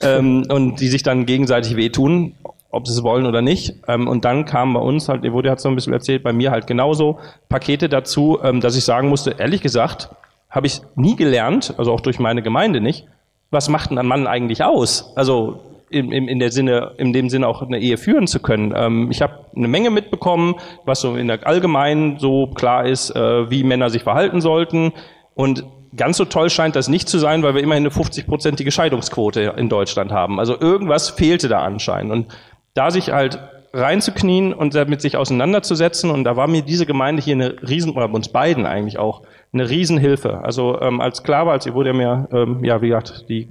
ähm, [LAUGHS] und die sich dann gegenseitig wehtun ob sie es wollen oder nicht. Ähm, und dann kam bei uns halt, Evodia hat so ein bisschen erzählt, bei mir halt genauso Pakete dazu, ähm, dass ich sagen musste, ehrlich gesagt, habe ich nie gelernt, also auch durch meine Gemeinde nicht, was macht ein Mann eigentlich aus? Also in, in, in der Sinne, in dem Sinne auch eine Ehe führen zu können. Ähm, ich habe eine Menge mitbekommen, was so in der allgemeinen so klar ist, äh, wie Männer sich verhalten sollten. Und ganz so toll scheint das nicht zu sein, weil wir immerhin eine 50-prozentige Scheidungsquote in Deutschland haben. Also irgendwas fehlte da anscheinend. Und da sich halt reinzuknien und damit sich auseinanderzusetzen. Und da war mir diese Gemeinde hier eine Riesen, oder uns beiden eigentlich auch, eine Riesenhilfe. Also ähm, als klar war, als ihr wurde mir, ähm, ja, wie gesagt, die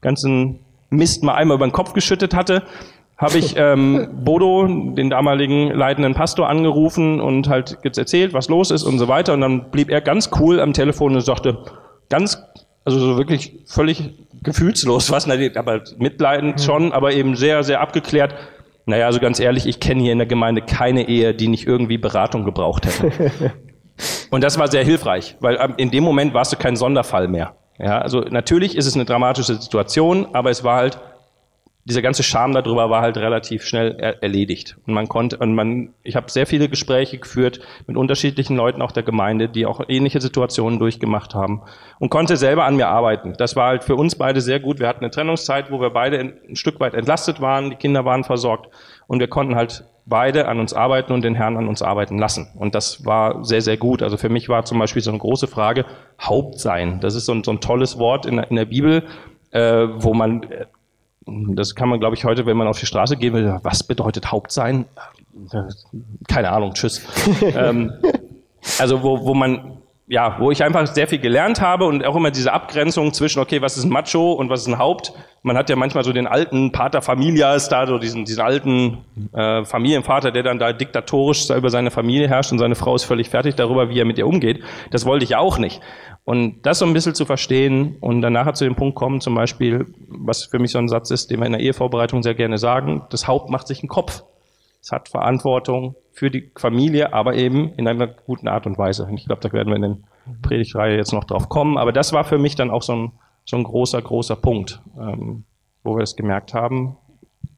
ganzen Mist mal einmal über den Kopf geschüttet hatte, habe ich ähm, [LAUGHS] Bodo, den damaligen leitenden Pastor, angerufen und halt jetzt erzählt, was los ist und so weiter. Und dann blieb er ganz cool am Telefon und sagte, ganz, also so wirklich völlig gefühlslos, was, aber mitleidend schon, aber eben sehr, sehr abgeklärt. Naja, also ganz ehrlich, ich kenne hier in der Gemeinde keine Ehe, die nicht irgendwie Beratung gebraucht hätte. [LAUGHS] und das war sehr hilfreich, weil ähm, in dem Moment warst du kein Sonderfall mehr. Ja, also natürlich ist es eine dramatische Situation, aber es war halt, dieser ganze Charme darüber war halt relativ schnell er erledigt. Und man konnte, und man, ich habe sehr viele Gespräche geführt mit unterschiedlichen Leuten auch der Gemeinde, die auch ähnliche Situationen durchgemacht haben und konnte selber an mir arbeiten. Das war halt für uns beide sehr gut. Wir hatten eine Trennungszeit, wo wir beide ein Stück weit entlastet waren, die Kinder waren versorgt und wir konnten halt beide an uns arbeiten und den Herrn an uns arbeiten lassen. Und das war sehr, sehr gut. Also für mich war zum Beispiel so eine große Frage Haupt sein. Das ist so ein, so ein tolles Wort in, in der Bibel, äh, wo man, äh, das kann man, glaube ich, heute, wenn man auf die Straße gehen will, was bedeutet Haupt sein? Keine Ahnung, tschüss. [LAUGHS] ähm, also wo, wo man ja, wo ich einfach sehr viel gelernt habe und auch immer diese Abgrenzung zwischen, okay, was ist ein Macho und was ist ein Haupt. Man hat ja manchmal so den alten Pater Familias da, so diesen, diesen alten äh, Familienvater, der dann da diktatorisch über seine Familie herrscht und seine Frau ist völlig fertig darüber, wie er mit ihr umgeht. Das wollte ich auch nicht. Und das so ein bisschen zu verstehen und dann nachher zu dem Punkt kommen, zum Beispiel, was für mich so ein Satz ist, den wir in der Ehevorbereitung sehr gerne sagen, das Haupt macht sich einen Kopf. Es hat Verantwortung für die Familie, aber eben in einer guten Art und Weise. Und ich glaube, da werden wir in der Predigtreihe jetzt noch drauf kommen. Aber das war für mich dann auch so ein, so ein großer, großer Punkt, ähm, wo wir es gemerkt haben,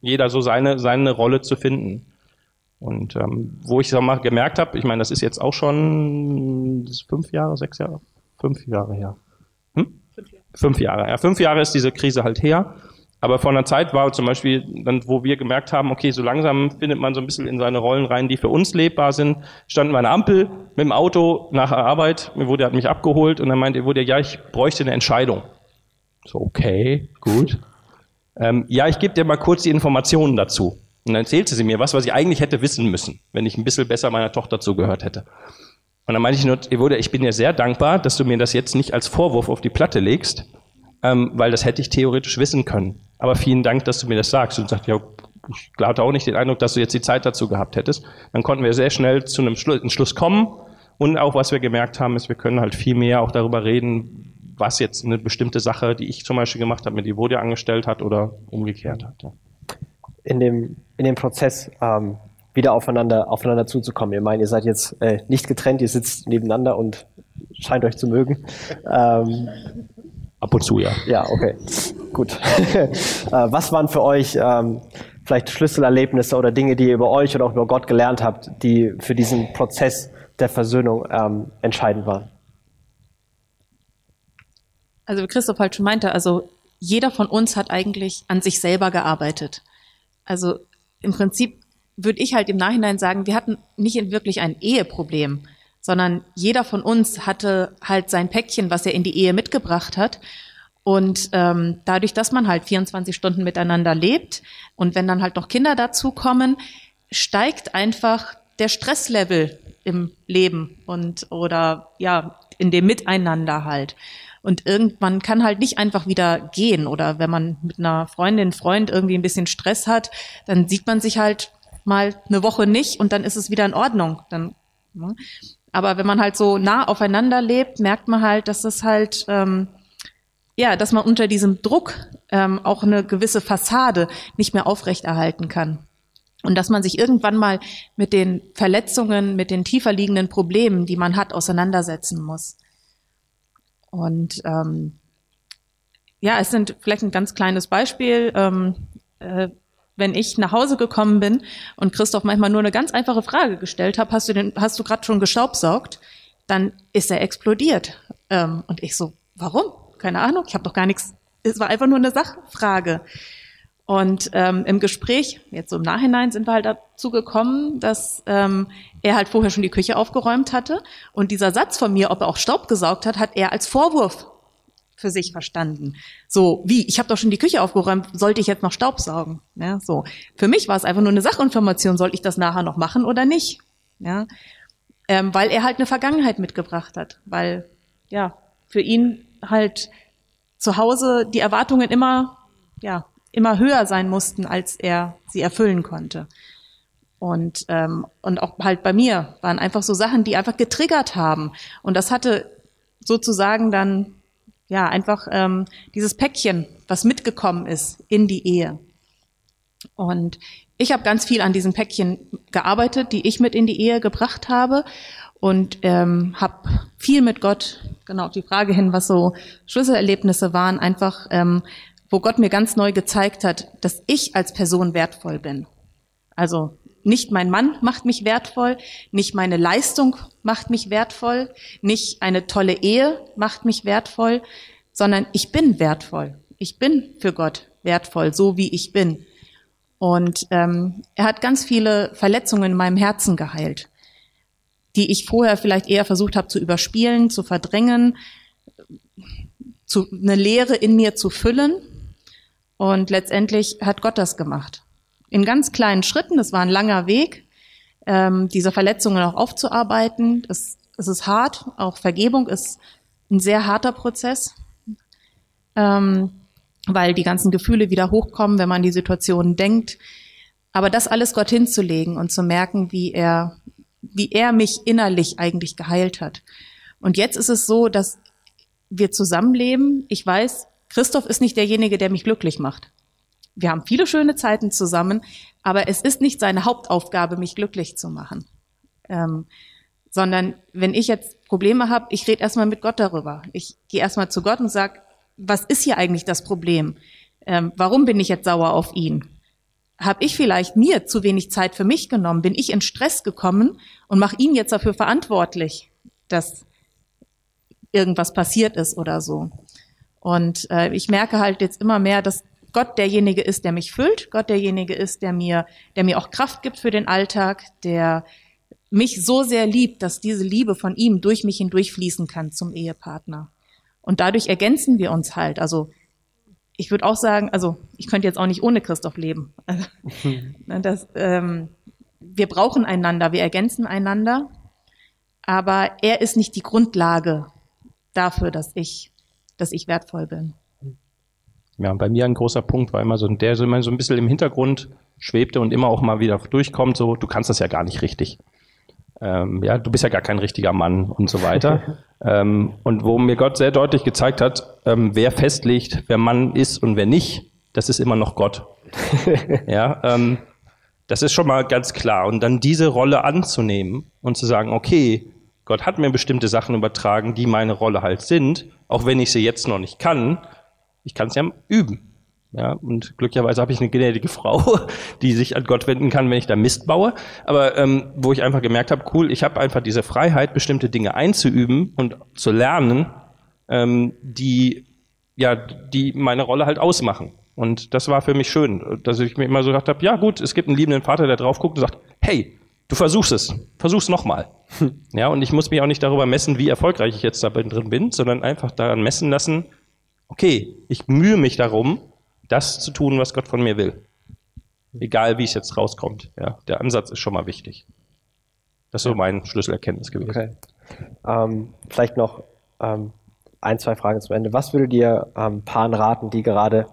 jeder so seine, seine Rolle zu finden. Und ähm, wo ich es mal gemerkt habe, ich meine, das ist jetzt auch schon fünf Jahre, sechs Jahre, fünf Jahre her. Hm? Fünf Jahre. Fünf Jahre. Ja, fünf Jahre ist diese Krise halt her. Aber vor einer Zeit war zum Beispiel, dann, wo wir gemerkt haben, okay, so langsam findet man so ein bisschen in seine Rollen rein, die für uns lebbar sind. Standen wir an der Ampel mit dem Auto nach der Arbeit, mir wurde, hat mich abgeholt und dann meinte wurde, ja, ich bräuchte eine Entscheidung. So, okay, gut. Ähm, ja, ich gebe dir mal kurz die Informationen dazu. Und dann erzählte sie mir was, was ich eigentlich hätte wissen müssen, wenn ich ein bisschen besser meiner Tochter zugehört hätte. Und dann meinte ich nur, Evodia, ich bin dir sehr dankbar, dass du mir das jetzt nicht als Vorwurf auf die Platte legst, ähm, weil das hätte ich theoretisch wissen können. Aber vielen Dank, dass du mir das sagst. Und sagt, ja, ich hatte auch nicht den Eindruck, dass du jetzt die Zeit dazu gehabt hättest. Dann konnten wir sehr schnell zu einem Schluss kommen. Und auch was wir gemerkt haben, ist, wir können halt viel mehr auch darüber reden, was jetzt eine bestimmte Sache, die ich zum Beispiel gemacht habe, mit die Vodia angestellt hat oder umgekehrt hat. In dem, in dem Prozess ähm, wieder aufeinander, aufeinander zuzukommen. Ihr meint, ihr seid jetzt äh, nicht getrennt, ihr sitzt nebeneinander und scheint euch zu mögen. Ähm, Ab und zu, ja. Ja, okay. Gut. [LAUGHS] äh, was waren für euch ähm, vielleicht Schlüsselerlebnisse oder Dinge, die ihr über euch oder auch über Gott gelernt habt, die für diesen Prozess der Versöhnung ähm, entscheidend waren? Also wie Christoph halt schon meinte, also jeder von uns hat eigentlich an sich selber gearbeitet. Also im Prinzip würde ich halt im Nachhinein sagen, wir hatten nicht wirklich ein Eheproblem, sondern jeder von uns hatte halt sein Päckchen, was er in die Ehe mitgebracht hat. Und ähm, dadurch, dass man halt 24 Stunden miteinander lebt und wenn dann halt noch Kinder dazukommen, steigt einfach der Stresslevel im Leben und oder ja in dem Miteinander halt. Und irgendwann kann halt nicht einfach wieder gehen. Oder wenn man mit einer Freundin, Freund irgendwie ein bisschen Stress hat, dann sieht man sich halt mal eine Woche nicht und dann ist es wieder in Ordnung. Dann, ne? Aber wenn man halt so nah aufeinander lebt, merkt man halt, dass es halt, ähm, ja, dass man unter diesem Druck ähm, auch eine gewisse Fassade nicht mehr aufrechterhalten kann. Und dass man sich irgendwann mal mit den Verletzungen, mit den tiefer liegenden Problemen, die man hat, auseinandersetzen muss. Und ähm, ja, es sind vielleicht ein ganz kleines Beispiel. Ähm, äh, wenn ich nach Hause gekommen bin und Christoph manchmal nur eine ganz einfache Frage gestellt habe, hast du den, hast du gerade schon gestaubsaugt, dann ist er explodiert. Ähm, und ich so, warum? Keine Ahnung, ich habe doch gar nichts. Es war einfach nur eine Sachfrage. Und ähm, im Gespräch, jetzt so im Nachhinein, sind wir halt dazu gekommen, dass ähm, er halt vorher schon die Küche aufgeräumt hatte. Und dieser Satz von mir, ob er auch Staub gesaugt hat, hat er als Vorwurf für sich verstanden. So, wie, ich habe doch schon die Küche aufgeräumt, sollte ich jetzt noch Staub saugen? Ja, so. Für mich war es einfach nur eine Sachinformation, soll ich das nachher noch machen oder nicht? Ja, ähm, weil er halt eine Vergangenheit mitgebracht hat, weil ja für ihn halt zu Hause die Erwartungen immer ja immer höher sein mussten, als er sie erfüllen konnte. Und, ähm, und auch halt bei mir waren einfach so Sachen, die einfach getriggert haben. Und das hatte sozusagen dann ja einfach ähm, dieses Päckchen, was mitgekommen ist in die Ehe. Und ich habe ganz viel an diesem Päckchen gearbeitet, die ich mit in die Ehe gebracht habe und ähm, habe viel mit Gott, genau auf die Frage hin, was so Schlüsselerlebnisse waren, einfach ähm, wo Gott mir ganz neu gezeigt hat, dass ich als Person wertvoll bin. Also nicht mein Mann macht mich wertvoll, nicht meine Leistung macht mich wertvoll, nicht eine tolle Ehe macht mich wertvoll, sondern ich bin wertvoll. Ich bin für Gott wertvoll, so wie ich bin. Und ähm, er hat ganz viele Verletzungen in meinem Herzen geheilt, die ich vorher vielleicht eher versucht habe zu überspielen, zu verdrängen, zu, eine Leere in mir zu füllen. Und letztendlich hat Gott das gemacht. In ganz kleinen Schritten, das war ein langer Weg, ähm, diese Verletzungen auch aufzuarbeiten. Das es ist hart. Auch Vergebung ist ein sehr harter Prozess, ähm, weil die ganzen Gefühle wieder hochkommen, wenn man die Situation denkt. Aber das alles Gott hinzulegen und zu merken, wie er, wie er mich innerlich eigentlich geheilt hat. Und jetzt ist es so, dass wir zusammenleben. Ich weiß, Christoph ist nicht derjenige, der mich glücklich macht. Wir haben viele schöne Zeiten zusammen, aber es ist nicht seine Hauptaufgabe, mich glücklich zu machen. Ähm, sondern wenn ich jetzt Probleme habe, ich rede erstmal mit Gott darüber. Ich gehe erstmal zu Gott und sage, was ist hier eigentlich das Problem? Ähm, warum bin ich jetzt sauer auf ihn? Habe ich vielleicht mir zu wenig Zeit für mich genommen? Bin ich in Stress gekommen und mache ihn jetzt dafür verantwortlich, dass irgendwas passiert ist oder so? Und äh, ich merke halt jetzt immer mehr, dass Gott derjenige ist, der mich füllt, Gott derjenige ist, der mir, der mir auch Kraft gibt für den Alltag, der mich so sehr liebt, dass diese Liebe von ihm durch mich hindurch fließen kann zum Ehepartner. Und dadurch ergänzen wir uns halt. Also ich würde auch sagen, also ich könnte jetzt auch nicht ohne Christoph leben. Also, [LAUGHS] das, ähm, wir brauchen einander, wir ergänzen einander, aber er ist nicht die Grundlage dafür, dass ich, dass ich wertvoll bin. Ja, bei mir ein großer Punkt war immer so, der so immer so ein bisschen im Hintergrund schwebte und immer auch mal wieder durchkommt, so, du kannst das ja gar nicht richtig ähm, ja, du bist ja gar kein richtiger Mann und so weiter. [LAUGHS] ähm, und wo mir Gott sehr deutlich gezeigt hat, ähm, wer festlegt, wer Mann ist und wer nicht, das ist immer noch Gott. [LAUGHS] ja, ähm, das ist schon mal ganz klar. Und dann diese Rolle anzunehmen und zu sagen, okay, Gott hat mir bestimmte Sachen übertragen, die meine Rolle halt sind, auch wenn ich sie jetzt noch nicht kann, ich kann es ja üben. Ja, und glücklicherweise habe ich eine gnädige Frau, [LAUGHS] die sich an Gott wenden kann, wenn ich da Mist baue. Aber ähm, wo ich einfach gemerkt habe, cool, ich habe einfach diese Freiheit, bestimmte Dinge einzuüben und zu lernen, ähm, die ja, die meine Rolle halt ausmachen. Und das war für mich schön, dass ich mir immer so gedacht habe, ja gut, es gibt einen liebenden Vater, der drauf guckt und sagt, hey, du versuchst es, versuch's nochmal. [LAUGHS] Ja, und ich muss mich auch nicht darüber messen, wie erfolgreich ich jetzt da drin bin, sondern einfach daran messen lassen, okay, ich mühe mich darum, das zu tun, was Gott von mir will. Egal, wie es jetzt rauskommt. Ja, der Ansatz ist schon mal wichtig. Das ist so mein Schlüsselerkenntnis gewesen. Okay. Ähm, vielleicht noch ähm, ein, zwei Fragen zum Ende. Was würde dir ähm, Paaren raten, die gerade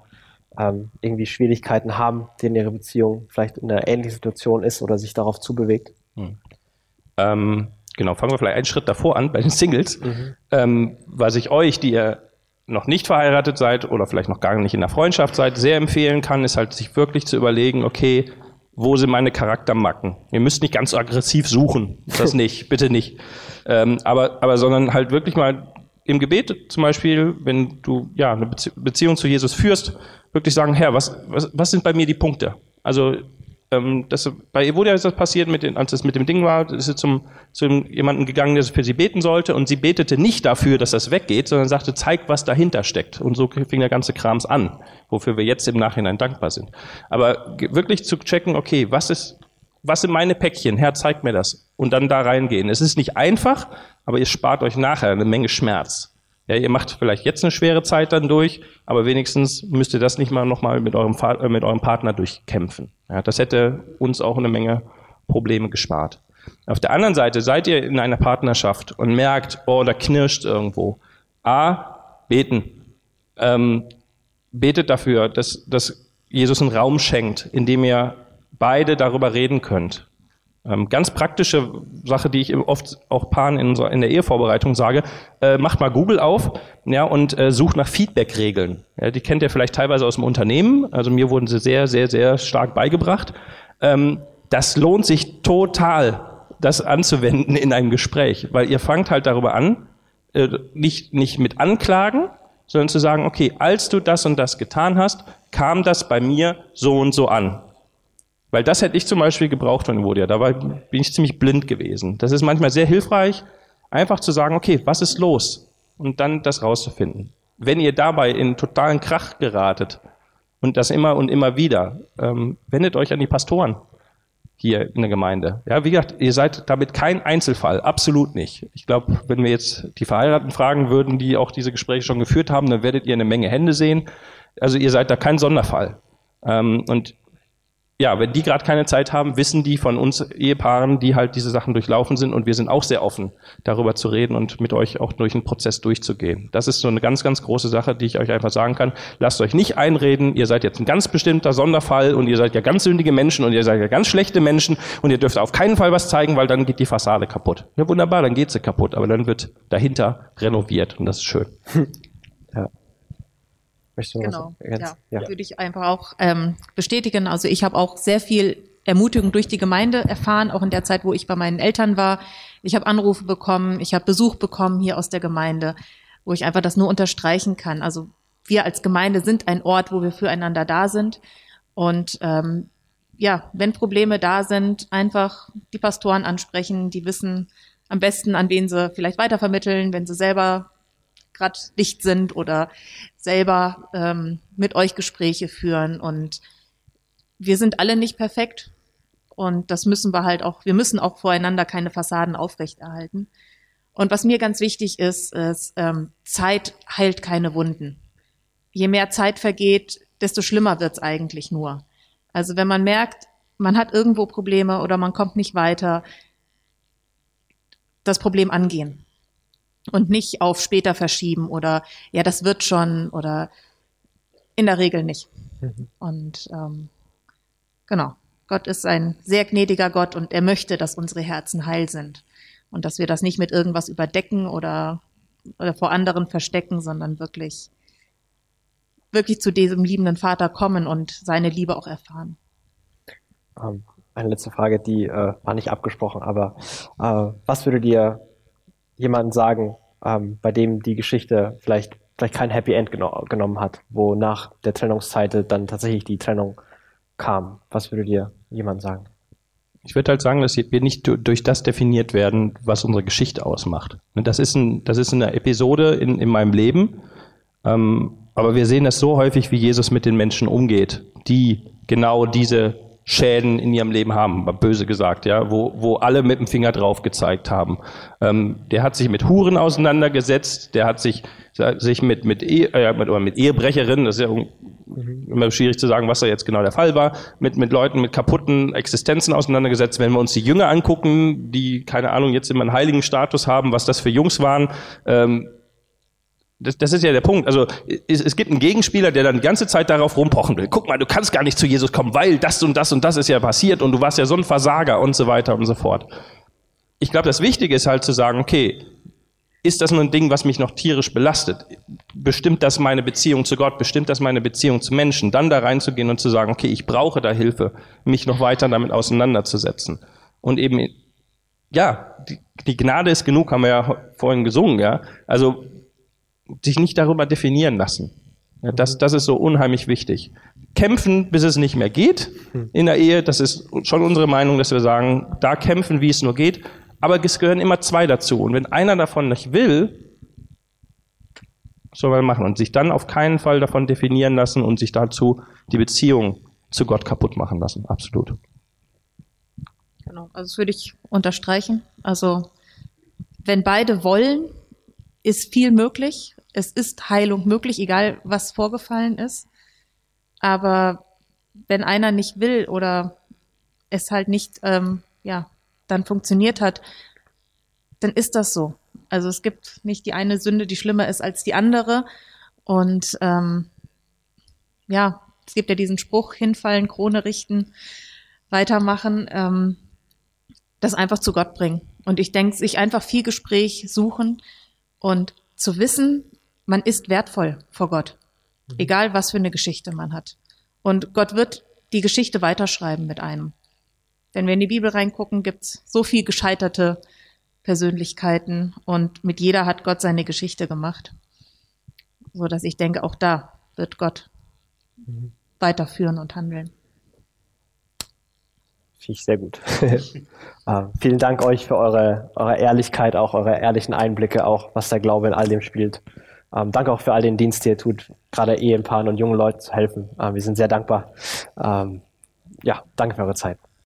ähm, irgendwie Schwierigkeiten haben, denen ihre Beziehung vielleicht in einer ähnlichen Situation ist oder sich darauf zubewegt? Hm. Ähm, genau, fangen wir vielleicht einen Schritt davor an, bei den Singles. Mhm. Ähm, was ich euch, die ihr noch nicht verheiratet seid oder vielleicht noch gar nicht in der Freundschaft seid, sehr empfehlen kann, ist halt sich wirklich zu überlegen, okay, wo sind meine Charaktermacken? Ihr müsst nicht ganz so aggressiv suchen, das [LAUGHS] nicht, bitte nicht. Ähm, aber, aber sondern halt wirklich mal im Gebet zum Beispiel, wenn du ja eine Beziehung zu Jesus führst, wirklich sagen, Herr, was, was, was sind bei mir die Punkte? Also ähm, das, bei Evodia ist das passiert, mit den, als es mit dem Ding war, ist sie zum, zu jemandem gegangen, der für sie beten sollte und sie betete nicht dafür, dass das weggeht, sondern sagte, zeig, was dahinter steckt. Und so fing der ganze Krams an, wofür wir jetzt im Nachhinein dankbar sind. Aber wirklich zu checken, okay, was ist, was sind meine Päckchen? Herr, zeig mir das. Und dann da reingehen. Es ist nicht einfach, aber ihr spart euch nachher eine Menge Schmerz. Ja, ihr macht vielleicht jetzt eine schwere Zeit dann durch, aber wenigstens müsst ihr das nicht mal nochmal mit eurem, äh, mit eurem Partner durchkämpfen. Ja, das hätte uns auch eine Menge Probleme gespart. Auf der anderen Seite seid ihr in einer Partnerschaft und merkt, oh, da knirscht irgendwo. A, beten. Ähm, betet dafür, dass, dass Jesus einen Raum schenkt, in dem ihr beide darüber reden könnt. Ähm, ganz praktische Sache, die ich oft auch Paaren in, in der Ehevorbereitung sage, äh, macht mal Google auf ja, und äh, sucht nach Feedback-Regeln. Ja, die kennt ihr vielleicht teilweise aus dem Unternehmen. Also mir wurden sie sehr, sehr, sehr stark beigebracht. Ähm, das lohnt sich total, das anzuwenden in einem Gespräch, weil ihr fangt halt darüber an, äh, nicht, nicht mit Anklagen, sondern zu sagen, okay, als du das und das getan hast, kam das bei mir so und so an. Weil das hätte ich zum Beispiel gebraucht von Evodia. Da war, bin ich ziemlich blind gewesen. Das ist manchmal sehr hilfreich, einfach zu sagen, okay, was ist los? Und dann das rauszufinden. Wenn ihr dabei in totalen Krach geratet und das immer und immer wieder, ähm, wendet euch an die Pastoren hier in der Gemeinde. Ja, wie gesagt, ihr seid damit kein Einzelfall, absolut nicht. Ich glaube, wenn wir jetzt die Verheirateten fragen würden, die auch diese Gespräche schon geführt haben, dann werdet ihr eine Menge Hände sehen. Also ihr seid da kein Sonderfall. Ähm, und ja, wenn die gerade keine Zeit haben, wissen die von uns Ehepaaren, die halt diese Sachen durchlaufen sind und wir sind auch sehr offen, darüber zu reden und mit euch auch durch den Prozess durchzugehen. Das ist so eine ganz, ganz große Sache, die ich euch einfach sagen kann. Lasst euch nicht einreden, ihr seid jetzt ein ganz bestimmter Sonderfall und ihr seid ja ganz sündige Menschen und ihr seid ja ganz schlechte Menschen und ihr dürft auf keinen Fall was zeigen, weil dann geht die Fassade kaputt. Ja, wunderbar, dann geht sie kaputt, aber dann wird dahinter renoviert und das ist schön. [LAUGHS] ja. Möchtest du genau, ja, ja. würde ich einfach auch ähm, bestätigen. Also ich habe auch sehr viel Ermutigung durch die Gemeinde erfahren, auch in der Zeit, wo ich bei meinen Eltern war. Ich habe Anrufe bekommen, ich habe Besuch bekommen hier aus der Gemeinde, wo ich einfach das nur unterstreichen kann. Also wir als Gemeinde sind ein Ort, wo wir füreinander da sind. Und ähm, ja, wenn Probleme da sind, einfach die Pastoren ansprechen, die wissen am besten, an wen sie vielleicht weitervermitteln, wenn sie selber gerade dicht sind oder selber ähm, mit euch Gespräche führen. Und wir sind alle nicht perfekt. Und das müssen wir halt auch, wir müssen auch voreinander keine Fassaden aufrechterhalten. Und was mir ganz wichtig ist, ist, ähm, Zeit heilt keine Wunden. Je mehr Zeit vergeht, desto schlimmer wird's eigentlich nur. Also wenn man merkt, man hat irgendwo Probleme oder man kommt nicht weiter, das Problem angehen und nicht auf später verschieben oder ja, das wird schon oder in der Regel nicht. Mhm. Und ähm, genau, Gott ist ein sehr gnädiger Gott und er möchte, dass unsere Herzen heil sind und dass wir das nicht mit irgendwas überdecken oder, oder vor anderen verstecken, sondern wirklich wirklich zu diesem liebenden Vater kommen und seine Liebe auch erfahren. Ähm, eine letzte Frage, die äh, war nicht abgesprochen, aber äh, was würde dir jemanden sagen, ähm, bei dem die Geschichte vielleicht, vielleicht kein Happy End geno genommen hat, wo nach der Trennungszeit dann tatsächlich die Trennung kam. Was würde dir jemand sagen? Ich würde halt sagen, dass wir nicht durch das definiert werden, was unsere Geschichte ausmacht. Das ist, ein, das ist eine Episode in, in meinem Leben, ähm, aber wir sehen das so häufig, wie Jesus mit den Menschen umgeht, die genau diese Schäden in ihrem Leben haben, böse gesagt, ja, wo, wo alle mit dem Finger drauf gezeigt haben. Ähm, der hat sich mit Huren auseinandergesetzt, der hat sich, sich mit, mit, Ehe, äh, mit, oder mit Ehebrecherinnen, das ist ja immer schwierig zu sagen, was da jetzt genau der Fall war, mit, mit Leuten mit kaputten Existenzen auseinandergesetzt. Wenn wir uns die Jünger angucken, die, keine Ahnung, jetzt immer einen heiligen Status haben, was das für Jungs waren, ähm, das, das ist ja der Punkt. Also es, es gibt einen Gegenspieler, der dann die ganze Zeit darauf rumpochen will. Guck mal, du kannst gar nicht zu Jesus kommen, weil das und das und das ist ja passiert und du warst ja so ein Versager und so weiter und so fort. Ich glaube, das Wichtige ist halt zu sagen, okay, ist das nur ein Ding, was mich noch tierisch belastet? Bestimmt das meine Beziehung zu Gott? Bestimmt das meine Beziehung zu Menschen? Dann da reinzugehen und zu sagen, okay, ich brauche da Hilfe, mich noch weiter damit auseinanderzusetzen. Und eben, ja, die, die Gnade ist genug, haben wir ja vorhin gesungen, ja. Also sich nicht darüber definieren lassen. Ja, das, das ist so unheimlich wichtig. Kämpfen, bis es nicht mehr geht in der Ehe, das ist schon unsere Meinung, dass wir sagen, da kämpfen, wie es nur geht. Aber es gehören immer zwei dazu. Und wenn einer davon nicht will, soll man machen und sich dann auf keinen Fall davon definieren lassen und sich dazu die Beziehung zu Gott kaputt machen lassen. Absolut. Genau, also das würde ich unterstreichen. Also wenn beide wollen, ist viel möglich. Es ist Heilung möglich, egal was vorgefallen ist. Aber wenn einer nicht will oder es halt nicht, ähm, ja, dann funktioniert hat, dann ist das so. Also es gibt nicht die eine Sünde, die schlimmer ist als die andere. Und ähm, ja, es gibt ja diesen Spruch, hinfallen, Krone richten, weitermachen, ähm, das einfach zu Gott bringen. Und ich denke, sich einfach viel Gespräch suchen, und zu wissen, man ist wertvoll vor Gott. Mhm. Egal, was für eine Geschichte man hat. Und Gott wird die Geschichte weiterschreiben mit einem. Wenn wir in die Bibel reingucken, gibt's so viel gescheiterte Persönlichkeiten und mit jeder hat Gott seine Geschichte gemacht. So dass ich denke, auch da wird Gott mhm. weiterführen und handeln. Finde ich sehr gut. äh, [LAUGHS] vielen Dank euch für eure, eure Ehrlichkeit, auch eure ehrlichen Einblicke, auch was der Glaube in all dem spielt. Ähm, danke auch für all den Dienst, den ihr tut, gerade Ehepaaren und jungen Leuten zu helfen. Äh, wir sind sehr dankbar. Ähm, ja, danke für eure Zeit.